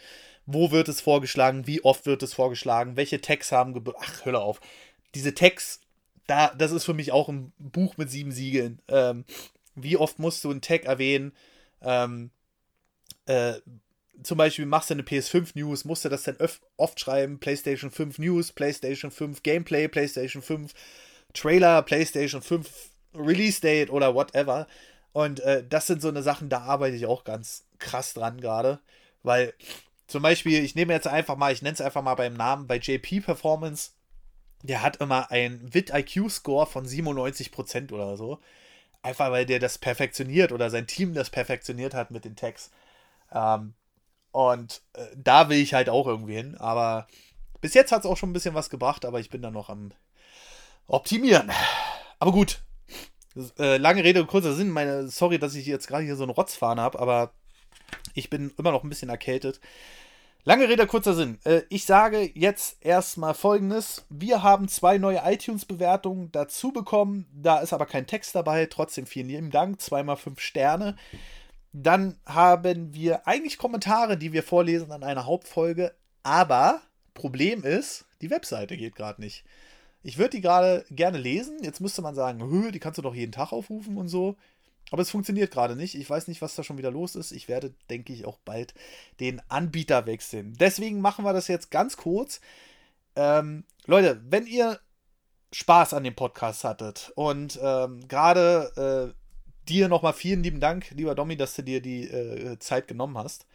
Wo wird es vorgeschlagen? Wie oft wird es vorgeschlagen? Welche Tags haben. Ach, hör auf. Diese Tags, da, das ist für mich auch ein Buch mit sieben Siegeln. Ähm, wie oft musst du einen Tag erwähnen? Ähm, äh, zum Beispiel machst du eine PS5 News, musst du das dann oft schreiben, PlayStation 5 News, PlayStation 5 Gameplay, PlayStation 5 Trailer, PlayStation 5 Release Date oder whatever. Und äh, das sind so eine Sachen, da arbeite ich auch ganz krass dran gerade. Weil zum Beispiel, ich nehme jetzt einfach mal, ich nenne es einfach mal beim Namen, bei JP Performance, der hat immer einen WIT-IQ-Score von 97% oder so. Einfach weil der das perfektioniert oder sein Team das perfektioniert hat mit den Tags. Ähm, und äh, da will ich halt auch irgendwie hin. Aber bis jetzt hat es auch schon ein bisschen was gebracht, aber ich bin da noch am Optimieren. Aber gut. Äh, lange Rede, kurzer Sinn. Meine, sorry, dass ich jetzt gerade hier so einen Rotzfahne habe, aber ich bin immer noch ein bisschen erkältet. Lange Rede, kurzer Sinn. Äh, ich sage jetzt erstmal folgendes. Wir haben zwei neue iTunes-Bewertungen dazu bekommen. Da ist aber kein Text dabei. Trotzdem vielen lieben Dank. Zweimal fünf Sterne. Dann haben wir eigentlich Kommentare, die wir vorlesen an einer Hauptfolge. Aber Problem ist, die Webseite geht gerade nicht. Ich würde die gerade gerne lesen. Jetzt müsste man sagen, die kannst du doch jeden Tag aufrufen und so. Aber es funktioniert gerade nicht. Ich weiß nicht, was da schon wieder los ist. Ich werde, denke ich, auch bald den Anbieter wechseln. Deswegen machen wir das jetzt ganz kurz. Ähm, Leute, wenn ihr Spaß an dem Podcast hattet und ähm, gerade äh, dir nochmal vielen lieben Dank, lieber Domi, dass du dir die äh, Zeit genommen hast.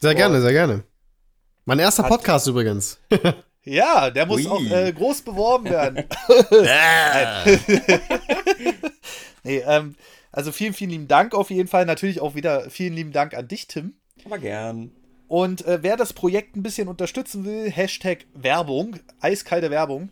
Sehr gerne, und sehr gerne. Mein erster Podcast übrigens. Ja, der muss Ui. auch äh, groß beworben werden. nee, ähm, also vielen, vielen lieben Dank auf jeden Fall. Natürlich auch wieder vielen lieben Dank an dich, Tim. Aber gern. Und äh, wer das Projekt ein bisschen unterstützen will, Hashtag Werbung, eiskalte Werbung,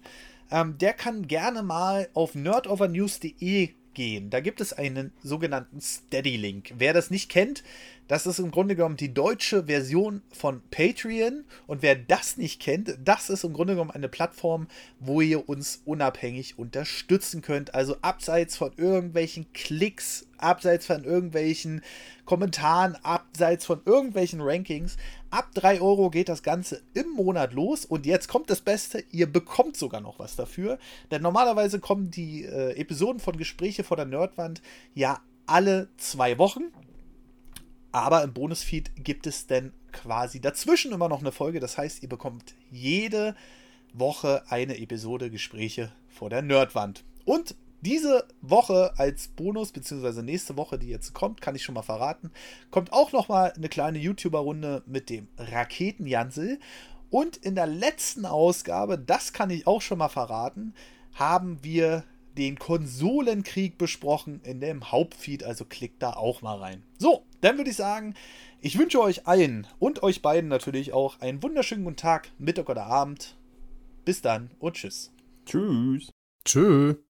ähm, der kann gerne mal auf nerdovernews.de gehen. Da gibt es einen sogenannten Steady-Link. Wer das nicht kennt, das ist im Grunde genommen die deutsche Version von Patreon. Und wer das nicht kennt, das ist im Grunde genommen eine Plattform, wo ihr uns unabhängig unterstützen könnt. Also abseits von irgendwelchen Klicks, abseits von irgendwelchen Kommentaren, abseits von irgendwelchen Rankings. Ab 3 Euro geht das Ganze im Monat los. Und jetzt kommt das Beste, ihr bekommt sogar noch was dafür. Denn normalerweise kommen die äh, Episoden von Gespräche vor der Nerdwand ja alle zwei Wochen. Aber im Bonusfeed gibt es dann quasi dazwischen immer noch eine Folge. Das heißt, ihr bekommt jede Woche eine Episode Gespräche vor der Nerdwand. Und diese Woche als Bonus, beziehungsweise nächste Woche, die jetzt kommt, kann ich schon mal verraten, kommt auch noch mal eine kleine YouTuber-Runde mit dem Raketenjansel. Und in der letzten Ausgabe, das kann ich auch schon mal verraten, haben wir den Konsolenkrieg besprochen in dem Hauptfeed, also klickt da auch mal rein. So, dann würde ich sagen, ich wünsche euch allen und euch beiden natürlich auch einen wunderschönen guten Tag, Mittag oder Abend. Bis dann und tschüss. Tschüss. Tschüss.